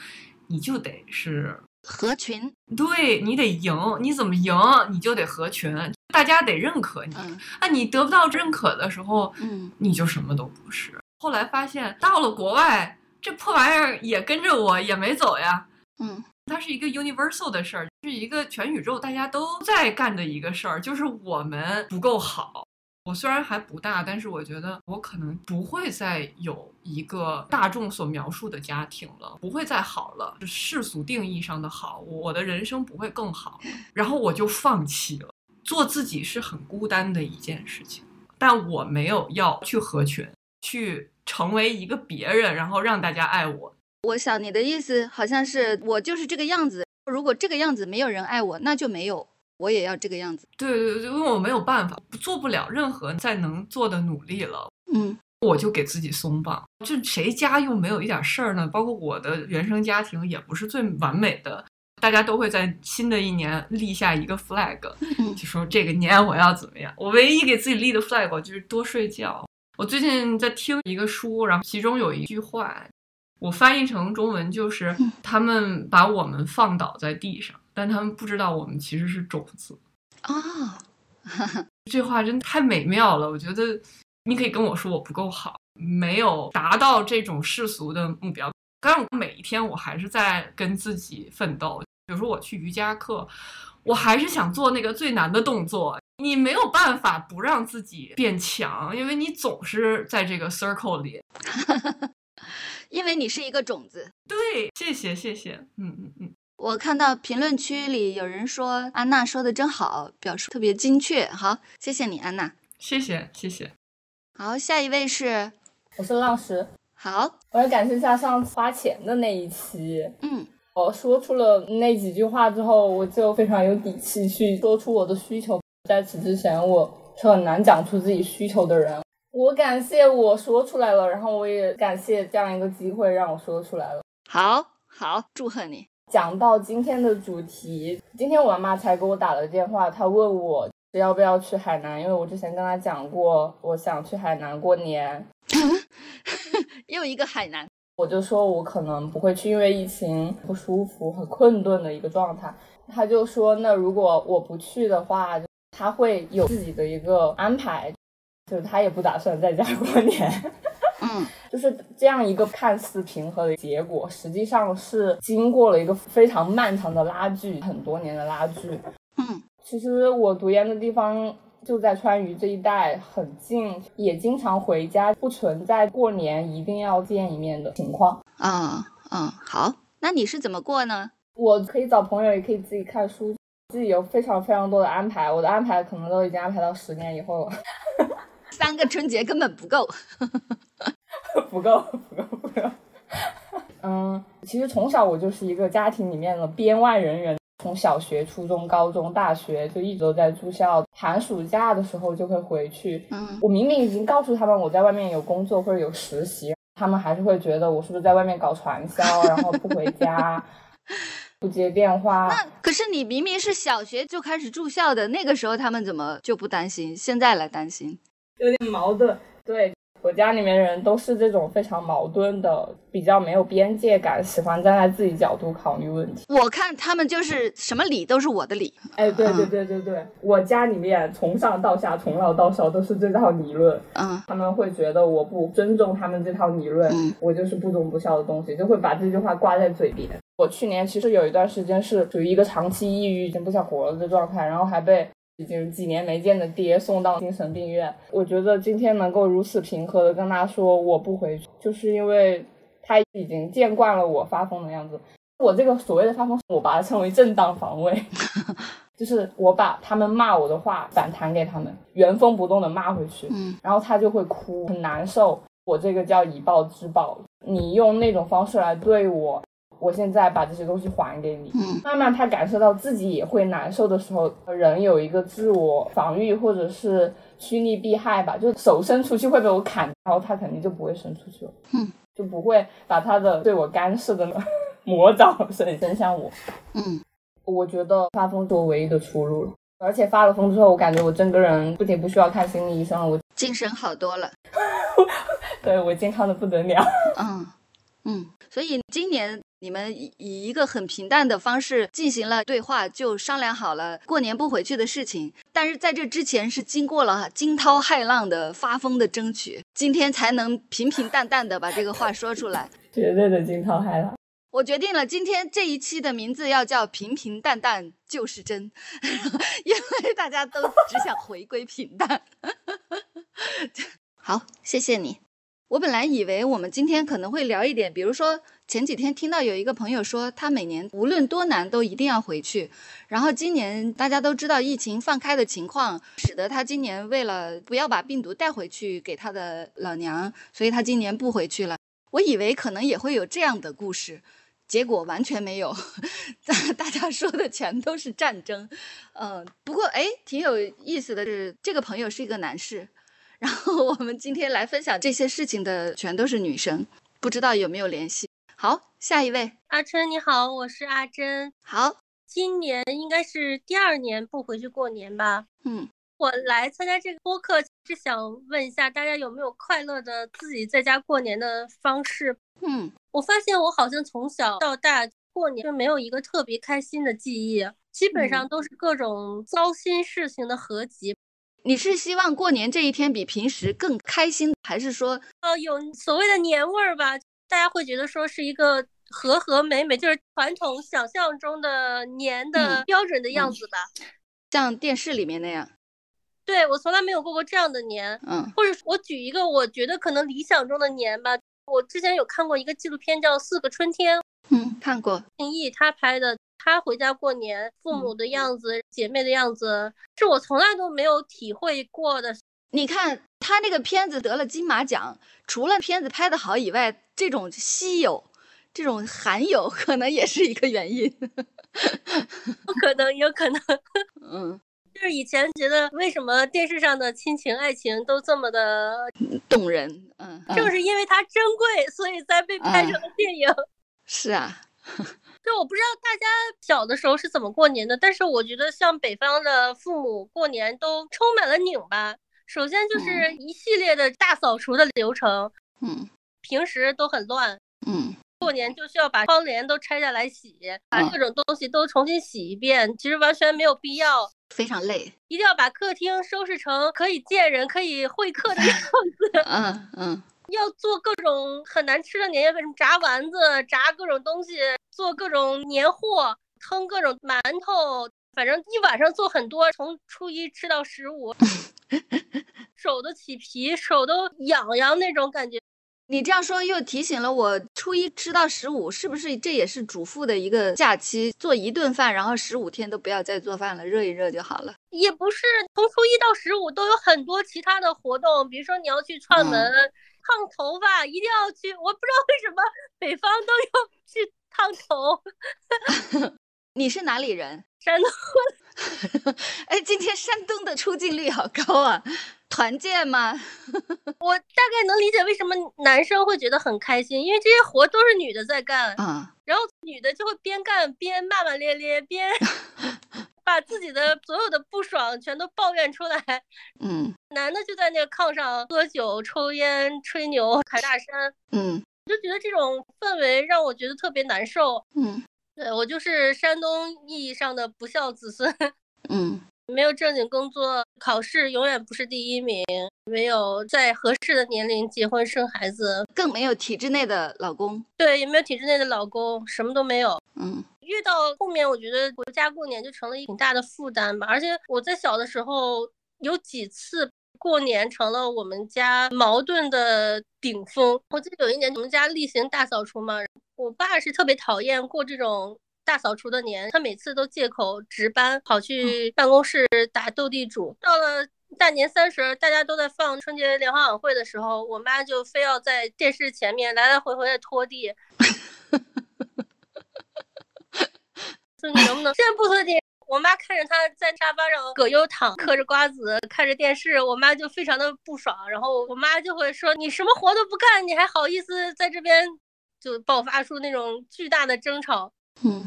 你就得是合群。对你得赢，你怎么赢你就得合群，大家得认可你。嗯，啊，你得不到认可的时候，嗯，你就什么都不是。后来发现到了国外，这破玩意儿也跟着我，也没走呀。嗯。它是一个 universal 的事儿，是一个全宇宙大家都在干的一个事儿，就是我们不够好。我虽然还不大，但是我觉得我可能不会再有一个大众所描述的家庭了，不会再好了，就世俗定义上的好，我的人生不会更好。然后我就放弃了，做自己是很孤单的一件事情，但我没有要去合群，去成为一个别人，然后让大家爱我。我想你的意思好像是我就是这个样子，如果这个样子没有人爱我，那就没有，我也要这个样子。对对对，因为我没有办法，做不了任何再能做的努力了。嗯，我就给自己松绑。就谁家又没有一点事儿呢？包括我的原生家庭也不是最完美的，大家都会在新的一年立下一个 flag，就说这个年我要怎么样。我唯一给自己立的 flag 就是多睡觉。我最近在听一个书，然后其中有一句话。我翻译成中文就是：他们把我们放倒在地上，但他们不知道我们其实是种子啊。[LAUGHS] 这话真太美妙了。我觉得你可以跟我说我不够好，没有达到这种世俗的目标。但我每一天我还是在跟自己奋斗。比如说我去瑜伽课，我还是想做那个最难的动作。你没有办法不让自己变强，因为你总是在这个 circle 里。[LAUGHS] 因为你是一个种子，对，谢谢谢谢，嗯嗯嗯。我看到评论区里有人说安娜说的真好，表述特别精确，好，谢谢你安娜，谢谢谢谢。好，下一位是，我是浪石。好，我要感谢一下上次花钱的那一期。嗯，我说出了那几句话之后，我就非常有底气去说出我的需求。在此之前，我是很难讲出自己需求的人。我感谢我说出来了，然后我也感谢这样一个机会让我说出来了。好好，祝贺你。讲到今天的主题，今天我妈妈才给我打了电话，她问我要不要去海南，因为我之前跟她讲过，我想去海南过年。[LAUGHS] 又一个海南，我就说我可能不会去，因为疫情不舒服，很困顿的一个状态。她就说，那如果我不去的话，她会有自己的一个安排，就是他也不打算在家过年。嗯，[LAUGHS] 就是这样一个看似平和的结果，实际上是经过了一个非常漫长的拉锯，很多年的拉锯。嗯，其实我读研的地方就在川渝这一带，很近，也经常回家，不存在过年一定要见一面的情况。啊嗯，好，那你是怎么过呢？我可以找朋友，也可以自己看书，自己有非常非常多的安排。我的安排可能都已经安排到十年以后了。[LAUGHS] 三个春节根本不够，[LAUGHS] 不够，不够，不够。嗯，其实从小我就是一个家庭里面的编外人员，从小学、初中、高中、大学就一直都在住校，寒暑假的时候就会回去。嗯，我明明已经告诉他们我在外面有工作或者有实习，他们还是会觉得我是不是在外面搞传销，然后不回家，不接电话。那可是你明明是小学就开始住校的，那个时候他们怎么就不担心？现在来担心？有点矛盾，对我家里面人都是这种非常矛盾的，比较没有边界感，喜欢站在自己角度考虑问题。我看他们就是什么理都是我的理。哎，对对对对对，我家里面从上到下，从老到少都是这套理论。嗯，他们会觉得我不尊重他们这套理论，我就是不忠不孝的东西，就会把这句话挂在嘴边。我去年其实有一段时间是处于一个长期抑郁、已经不想活了的状态，然后还被。已经几年没见的爹送到精神病院，我觉得今天能够如此平和的跟他说我不回去，就是因为他已经见惯了我发疯的样子。我这个所谓的发疯，我把它称为正当防卫，[LAUGHS] 就是我把他们骂我的话反弹给他们，原封不动的骂回去，嗯，然后他就会哭，很难受。我这个叫以暴制暴，你用那种方式来对我。我现在把这些东西还给你。嗯，慢慢他感受到自己也会难受的时候，人有一个自我防御或者是趋利避害吧，就手伸出去会被我砍，然后他肯定就不会伸出去了。嗯，就不会把他的对我干涉的魔爪伸伸向我。嗯，我觉得发疯是我唯一的出路了。而且发了疯之后，我感觉我整个人不仅不需要看心理医生了，我精神好多了。[LAUGHS] 对我健康的不得了。嗯嗯，所以今年。你们以以一个很平淡的方式进行了对话，就商量好了过年不回去的事情。但是在这之前是经过了惊涛骇浪的发疯的争取，今天才能平平淡淡的把这个话说出来。绝对的惊涛骇浪。我决定了，今天这一期的名字要叫“平平淡淡就是真”，[LAUGHS] 因为大家都只想回归平淡。[LAUGHS] 好，谢谢你。我本来以为我们今天可能会聊一点，比如说前几天听到有一个朋友说，他每年无论多难都一定要回去。然后今年大家都知道疫情放开的情况，使得他今年为了不要把病毒带回去给他的老娘，所以他今年不回去了。我以为可能也会有这样的故事，结果完全没有，大家说的全都是战争。嗯，不过哎，挺有意思的是，这个朋友是一个男士。然后我们今天来分享这些事情的全都是女生，不知道有没有联系？好，下一位，阿春你好，我是阿珍。好，今年应该是第二年不回去过年吧？嗯，我来参加这个播客是想问一下大家有没有快乐的自己在家过年的方式？嗯，我发现我好像从小到大过年就没有一个特别开心的记忆，基本上都是各种糟心事情的合集。你是希望过年这一天比平时更开心，还是说，呃，有所谓的年味儿吧？大家会觉得说是一个和和美美，就是传统想象中的年的标准的样子吧？像电视里面那样？对我从来没有过过这样的年。嗯，或者我举一个我觉得可能理想中的年吧。我之前有看过一个纪录片叫《四个春天》，嗯，看过，定义他拍的。他回家过年，父母的样子、姐妹的样子，是我从来都没有体会过的。你看，他那个片子得了金马奖，除了片子拍得好以外，这种稀有、这种罕有，[LAUGHS] 可能也是一个原因。[LAUGHS] 不可能，有可能。[LAUGHS] 嗯，就是以前觉得为什么电视上的亲情、爱情都这么的动人？嗯，正是因为它珍贵，所以才被拍成了电影。是啊。就我不知道大家小的时候是怎么过年的，但是我觉得像北方的父母过年都充满了拧巴。首先就是一系列的大扫除的流程，嗯，平时都很乱，嗯，过年就需要把窗帘都拆下来洗，把各种东西都重新洗一遍，其实完全没有必要，非常累。一定要把客厅收拾成可以见人、可以会客的 [LAUGHS] 样子，嗯嗯。要做各种很难吃的年夜饭，什么炸丸子、炸各种东西，做各种年货，坑各种馒头，反正一晚上做很多，从初一吃到十五，[LAUGHS] 手都起皮，手都痒痒那种感觉。你这样说又提醒了我，初一吃到十五，是不是这也是主妇的一个假期？做一顿饭，然后十五天都不要再做饭了，热一热就好了。也不是，从初一到十五都有很多其他的活动，比如说你要去串门。烫头发一定要去，我不知道为什么北方都要去烫头。[LAUGHS] 你是哪里人？山东。[LAUGHS] 哎，今天山东的出镜率好高啊！团建吗？[LAUGHS] 我大概能理解为什么男生会觉得很开心，因为这些活都是女的在干啊，然后女的就会边干边骂骂咧咧，边。[LAUGHS] 把自己的所有的不爽全都抱怨出来，嗯，男的就在那个炕上喝酒、抽烟、吹牛、侃大山，嗯，就觉得这种氛围让我觉得特别难受，嗯，对我就是山东意义上的不孝子孙，[LAUGHS] 嗯，没有正经工作，考试永远不是第一名，没有在合适的年龄结婚生孩子，更没有体制内的老公，对，也没有体制内的老公，什么都没有，嗯。越到后面，我觉得回家过年就成了一挺大的负担吧。而且我在小的时候有几次过年成了我们家矛盾的顶峰。我记得有一年我们家例行大扫除嘛，我爸是特别讨厌过这种大扫除的年，他每次都借口值班跑去办公室打斗地主。到了大年三十，大家都在放春节联欢晚会的时候，我妈就非要在电视前面来来回回的拖地。说你能不能现在不拖地？我妈看着他在沙发上葛优躺，嗑着瓜子，看着电视，我妈就非常的不爽。然后我妈就会说：“你什么活都不干，你还好意思在这边？”就爆发出那种巨大的争吵。嗯，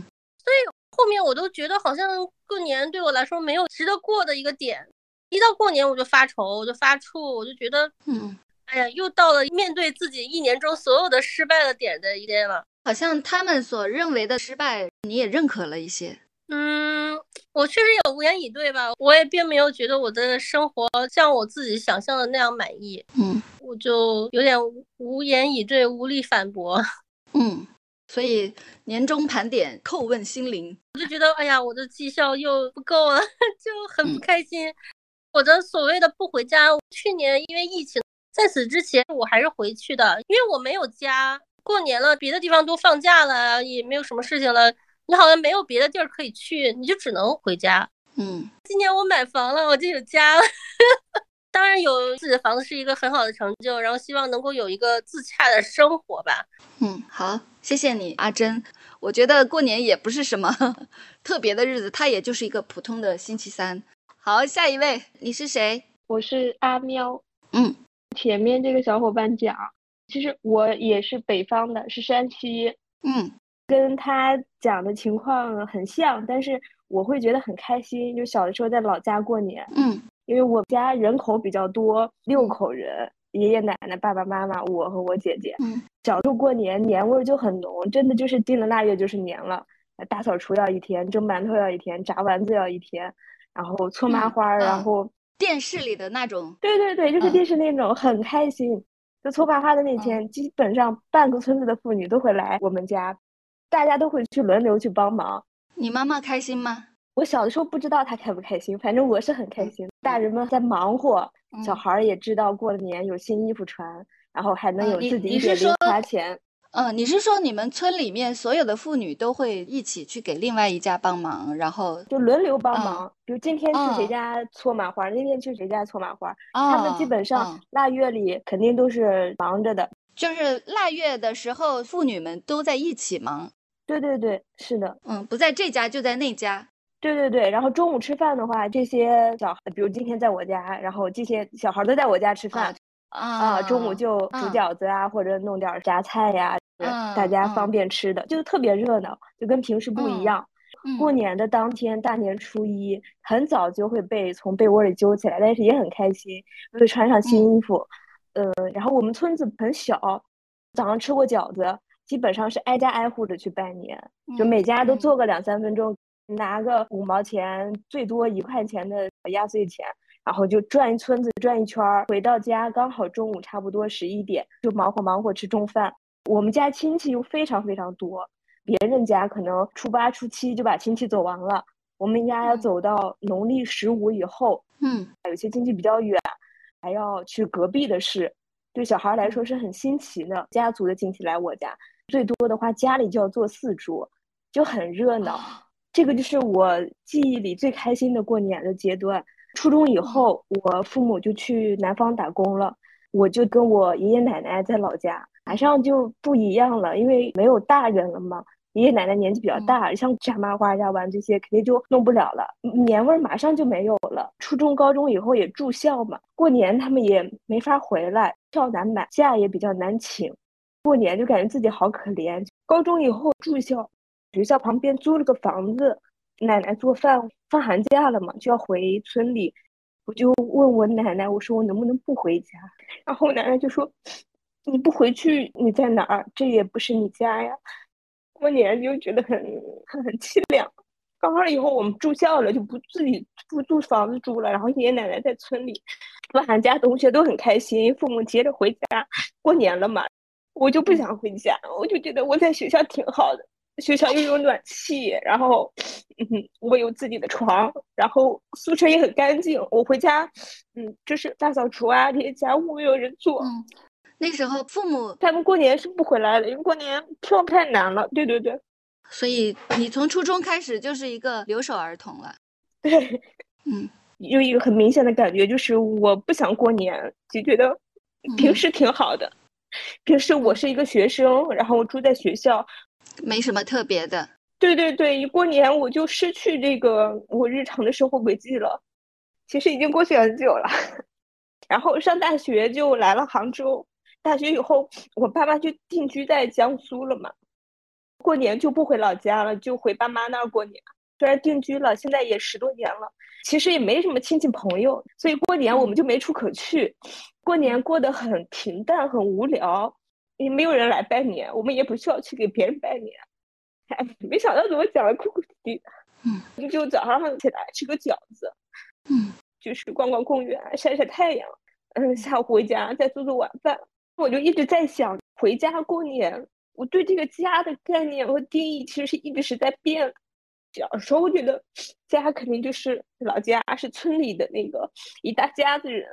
所以后面我都觉得好像过年对我来说没有值得过的一个点。一到过年我就发愁，我就发怵，我就觉得，嗯，哎呀，又到了面对自己一年中所有的失败的点的一天了。好像他们所认为的失败，你也认可了一些。嗯，我确实也无言以对吧。我也并没有觉得我的生活像我自己想象的那样满意。嗯，我就有点无言以对，无力反驳。[LAUGHS] 嗯，所以年终盘点，叩问心灵，我就觉得，哎呀，我的绩效又不够了，[LAUGHS] 就很不开心。我的所谓的不回家，去年因为疫情，在此之前我还是回去的，因为我没有家。过年了，别的地方都放假了，也没有什么事情了，你好像没有别的地儿可以去，你就只能回家。嗯，今年我买房了，我就有家了。[LAUGHS] 当然有自己的房子是一个很好的成就，然后希望能够有一个自洽的生活吧。嗯，好，谢谢你，阿珍。我觉得过年也不是什么 [LAUGHS] 特别的日子，它也就是一个普通的星期三。好，下一位，你是谁？我是阿喵。嗯，前面这个小伙伴讲。其实我也是北方的，是山西，嗯，跟他讲的情况很像，但是我会觉得很开心。就小的时候在老家过年，嗯，因为我家人口比较多，六口人，爷爷奶奶、爸爸妈妈，我和我姐姐，嗯，小时候过年年味儿就很浓，真的就是进了腊月就是年了。大扫除要一天，蒸馒头要一天，炸丸子要一天，然后搓麻花，然后电视里的那种，对对对，就是电视那种，很开心。就搓麻花的那天，基本上半个村子的妇女都会来我们家，大家都会去轮流去帮忙。你妈妈开心吗？我小的时候不知道她开不开心，反正我是很开心。大人们在忙活，小孩儿也知道过了年有新衣服穿，然后还能有自己一点零花钱。嗯，你是说你们村里面所有的妇女都会一起去给另外一家帮忙，然后就轮流帮忙？比如今天去谁家搓麻花，那天去谁家搓麻花，他们基本上腊月里肯定都是忙着的。就是腊月的时候，妇女们都在一起忙。对对对，是的，嗯，不在这家就在那家。对对对，然后中午吃饭的话，这些小孩，比如今天在我家，然后这些小孩都在我家吃饭。啊，中午就煮饺子啊，或者弄点榨菜呀，大家方便吃的，就特别热闹，就跟平时不一样。过年的当天，大年初一，很早就会被从被窝里揪起来，但是也很开心，会穿上新衣服。呃，然后我们村子很小，早上吃过饺子，基本上是挨家挨户的去拜年，就每家都坐个两三分钟，拿个五毛钱，最多一块钱的压岁钱。然后就转一村子转一圈儿，回到家刚好中午差不多十一点，就忙活忙活吃中饭。我们家亲戚又非常非常多，别人家可能初八初七就把亲戚走完了，我们家要走到农历十五以后。嗯，有些亲戚比较远，还要去隔壁的市，对小孩来说是很新奇的。家族的亲戚来我家，最多的话家里就要坐四桌，就很热闹。这个就是我记忆里最开心的过年的阶段。初中以后，我父母就去南方打工了，我就跟我爷爷奶奶在老家，马上就不一样了，因为没有大人了嘛。爷爷奶奶年纪比较大，像炸麻花呀、玩这些肯定就弄不了了，年味儿马上就没有了。初中、高中以后也住校嘛，过年他们也没法回来，票难买，假也比较难请，过年就感觉自己好可怜。高中以后住校，学校旁边租了个房子。奶奶做饭，放寒假了嘛，就要回村里。我就问我奶奶，我说我能不能不回家？然后我奶奶就说：“你不回去，你在哪儿？这也不是你家呀。”过年就觉得很很凄凉。高二以后我们住校了，就不自己不租房子住了。然后爷爷奶奶在村里放寒假，同学都很开心，父母接着回家过年了嘛。我就不想回家，我就觉得我在学校挺好的。学校又有暖气，然后，嗯，我有自己的床，然后宿舍也很干净。我回家，嗯，就是大扫除啊，这些家务没有人做。那时候父母他们过年是不回来的，因为过年票太难了。对对对，所以你从初中开始就是一个留守儿童了。对，[LAUGHS] 嗯，[LAUGHS] 有一个很明显的感觉，就是我不想过年，就觉得平时挺好的。平时我是一个学生，然后住在学校。没什么特别的，对对对，一过年我就失去这个我日常的生活轨迹了。其实已经过去很久了，[LAUGHS] 然后上大学就来了杭州。大学以后，我爸妈就定居在江苏了嘛，过年就不回老家了，就回爸妈那儿过年。虽然定居了，现在也十多年了，其实也没什么亲戚朋友，所以过年我们就没处可去，过年过得很平淡，很无聊。也没有人来拜年，我们也不需要去给别人拜年。哎，没想到怎么讲的哭哭啼啼的。嗯，就早上起来吃个饺子，嗯，就是逛逛公园，晒晒太阳。嗯，下午回家再做做晚饭。我就一直在想，回家过年，我对这个家的概念和定义其实是一直是在变。小时候觉得 [SNIFFS] 家肯定就是老家，是村里的那个一大家子人。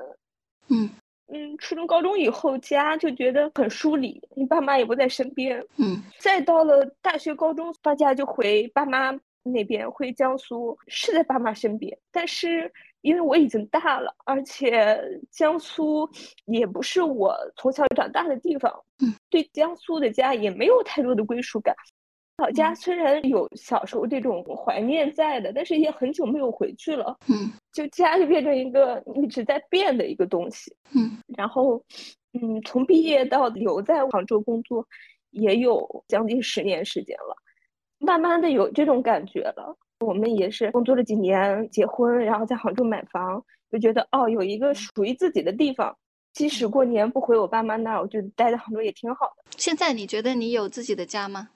嗯。嗯，初中、高中以后家就觉得很疏离，你爸妈也不在身边。嗯，再到了大学、高中，放假就回爸妈那边，回江苏，是在爸妈身边。但是因为我已经大了，而且江苏也不是我从小长大的地方，嗯，对江苏的家也没有太多的归属感。老家虽然有小时候这种怀念在的，但是也很久没有回去了。嗯，就家就变成一个一直在变的一个东西。嗯，然后，嗯，从毕业到留在杭州工作，也有将近十年时间了，慢慢的有这种感觉了。我们也是工作了几年，结婚，然后在杭州买房，就觉得哦，有一个属于自己的地方，即使过年不回我爸妈那儿，我就待在杭州也挺好的。现在你觉得你有自己的家吗？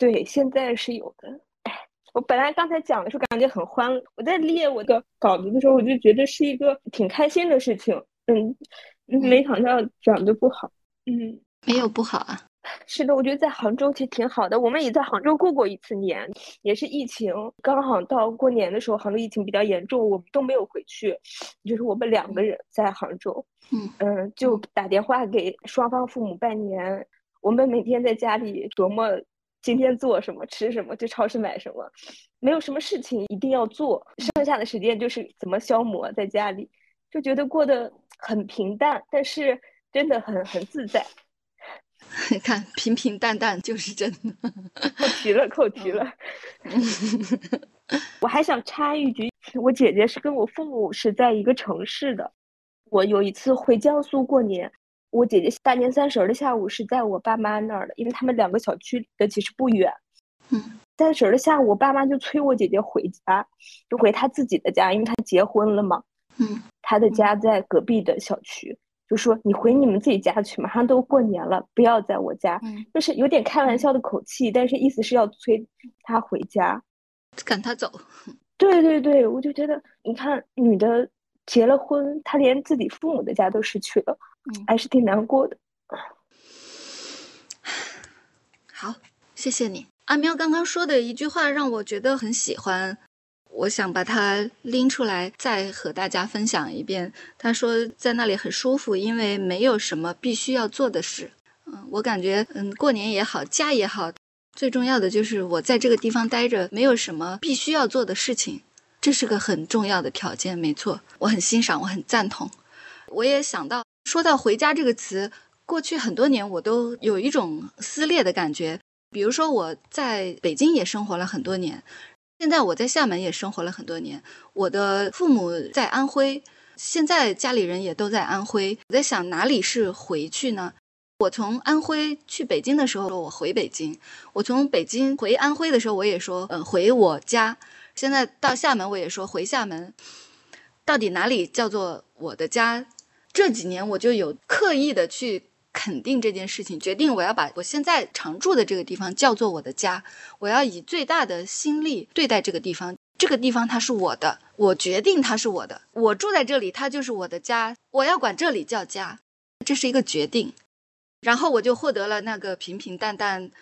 对，现在是有的。哎，我本来刚才讲的时候感觉很欢乐，我在列我的稿子的时候，我就觉得是一个挺开心的事情。嗯，没想到讲的不好。嗯，没有不好啊。是的，我觉得在杭州其实挺好的。我们也在杭州过过一次年，也是疫情刚好到过年的时候，杭州疫情比较严重，我们都没有回去，就是我们两个人在杭州。嗯嗯，就打电话给双方父母拜年。我们每天在家里琢磨今天做什么、吃什么、去超市买什么，没有什么事情一定要做，剩下的时间就是怎么消磨在家里，就觉得过得很平淡，但是真的很很自在。[LAUGHS] 你看，平平淡淡就是真的。扣题了，扣题了。[LAUGHS] 我还想插一句，我姐姐是跟我父母是在一个城市的。我有一次回江苏过年，我姐姐大年三十的下午是在我爸妈那儿的，因为他们两个小区离得其实不远。嗯，三十的下午，我爸妈就催我姐姐回家，就回她自己的家，因为她结婚了嘛。嗯，她的家在隔壁的小区。就说你回你们自己家去，马上都过年了，不要在我家，就是有点开玩笑的口气，但是意思是要催她回家，赶她走。对对对，我就觉得，你看女的结了婚，她连自己父母的家都失去了，还是挺难过的。[SIGHS] 好，谢谢你，阿喵刚刚说的一句话让我觉得很喜欢。我想把它拎出来，再和大家分享一遍。他说在那里很舒服，因为没有什么必须要做的事。嗯，我感觉，嗯，过年也好，家也好，最重要的就是我在这个地方待着，没有什么必须要做的事情，这是个很重要的条件。没错，我很欣赏，我很赞同。我也想到，说到回家这个词，过去很多年我都有一种撕裂的感觉。比如说我在北京也生活了很多年。现在我在厦门也生活了很多年，我的父母在安徽，现在家里人也都在安徽。我在想哪里是回去呢？我从安徽去北京的时候，我回北京；我从北京回安徽的时候，我也说，嗯，回我家。现在到厦门，我也说回厦门。到底哪里叫做我的家？这几年我就有刻意的去。肯定这件事情，决定我要把我现在常住的这个地方叫做我的家。我要以最大的心力对待这个地方，这个地方它是我的，我决定它是我的，我住在这里，它就是我的家。我要管这里叫家，这是一个决定。然后我就获得了那个平平淡淡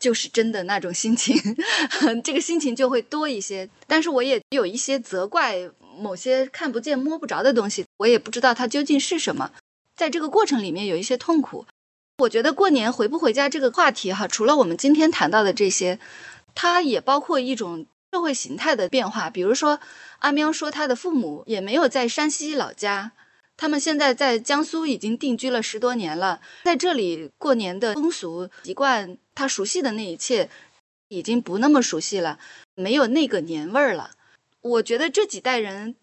就是真的那种心情，[LAUGHS] 这个心情就会多一些。但是我也有一些责怪某些看不见摸不着的东西，我也不知道它究竟是什么。在这个过程里面有一些痛苦，我觉得过年回不回家这个话题哈，除了我们今天谈到的这些，它也包括一种社会形态的变化。比如说，阿喵说他的父母也没有在山西老家，他们现在在江苏已经定居了十多年了，在这里过年的风俗习惯，他熟悉的那一切已经不那么熟悉了，没有那个年味儿了。我觉得这几代人。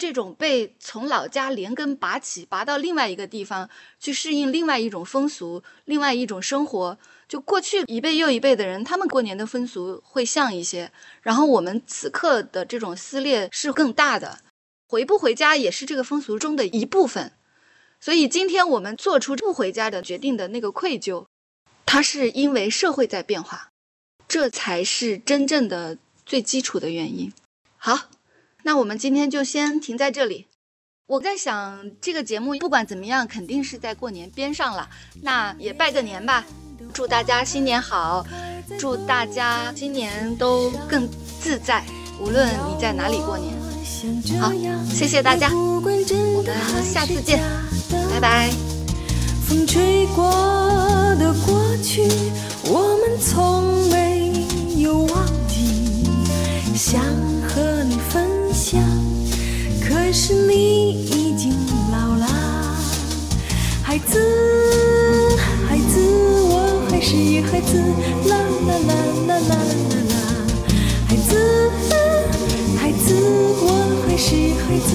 这种被从老家连根拔起，拔到另外一个地方去适应另外一种风俗、另外一种生活，就过去一辈又一辈的人，他们过年的风俗会像一些。然后我们此刻的这种撕裂是更大的，回不回家也是这个风俗中的一部分。所以今天我们做出不回家的决定的那个愧疚，它是因为社会在变化，这才是真正的最基础的原因。好。那我们今天就先停在这里。我在想，这个节目不管怎么样，肯定是在过年边上了。那也拜个年吧，祝大家新年好，祝大家今年都更自在，无论你在哪里过年。好，谢谢大家，我们下次见，拜拜。风吹过的过去，我们从没有忘，想和你分享。可是你已经老了，孩子，孩子，我还是孩子，啦啦啦啦啦啦啦，孩子，孩子，我还是孩子，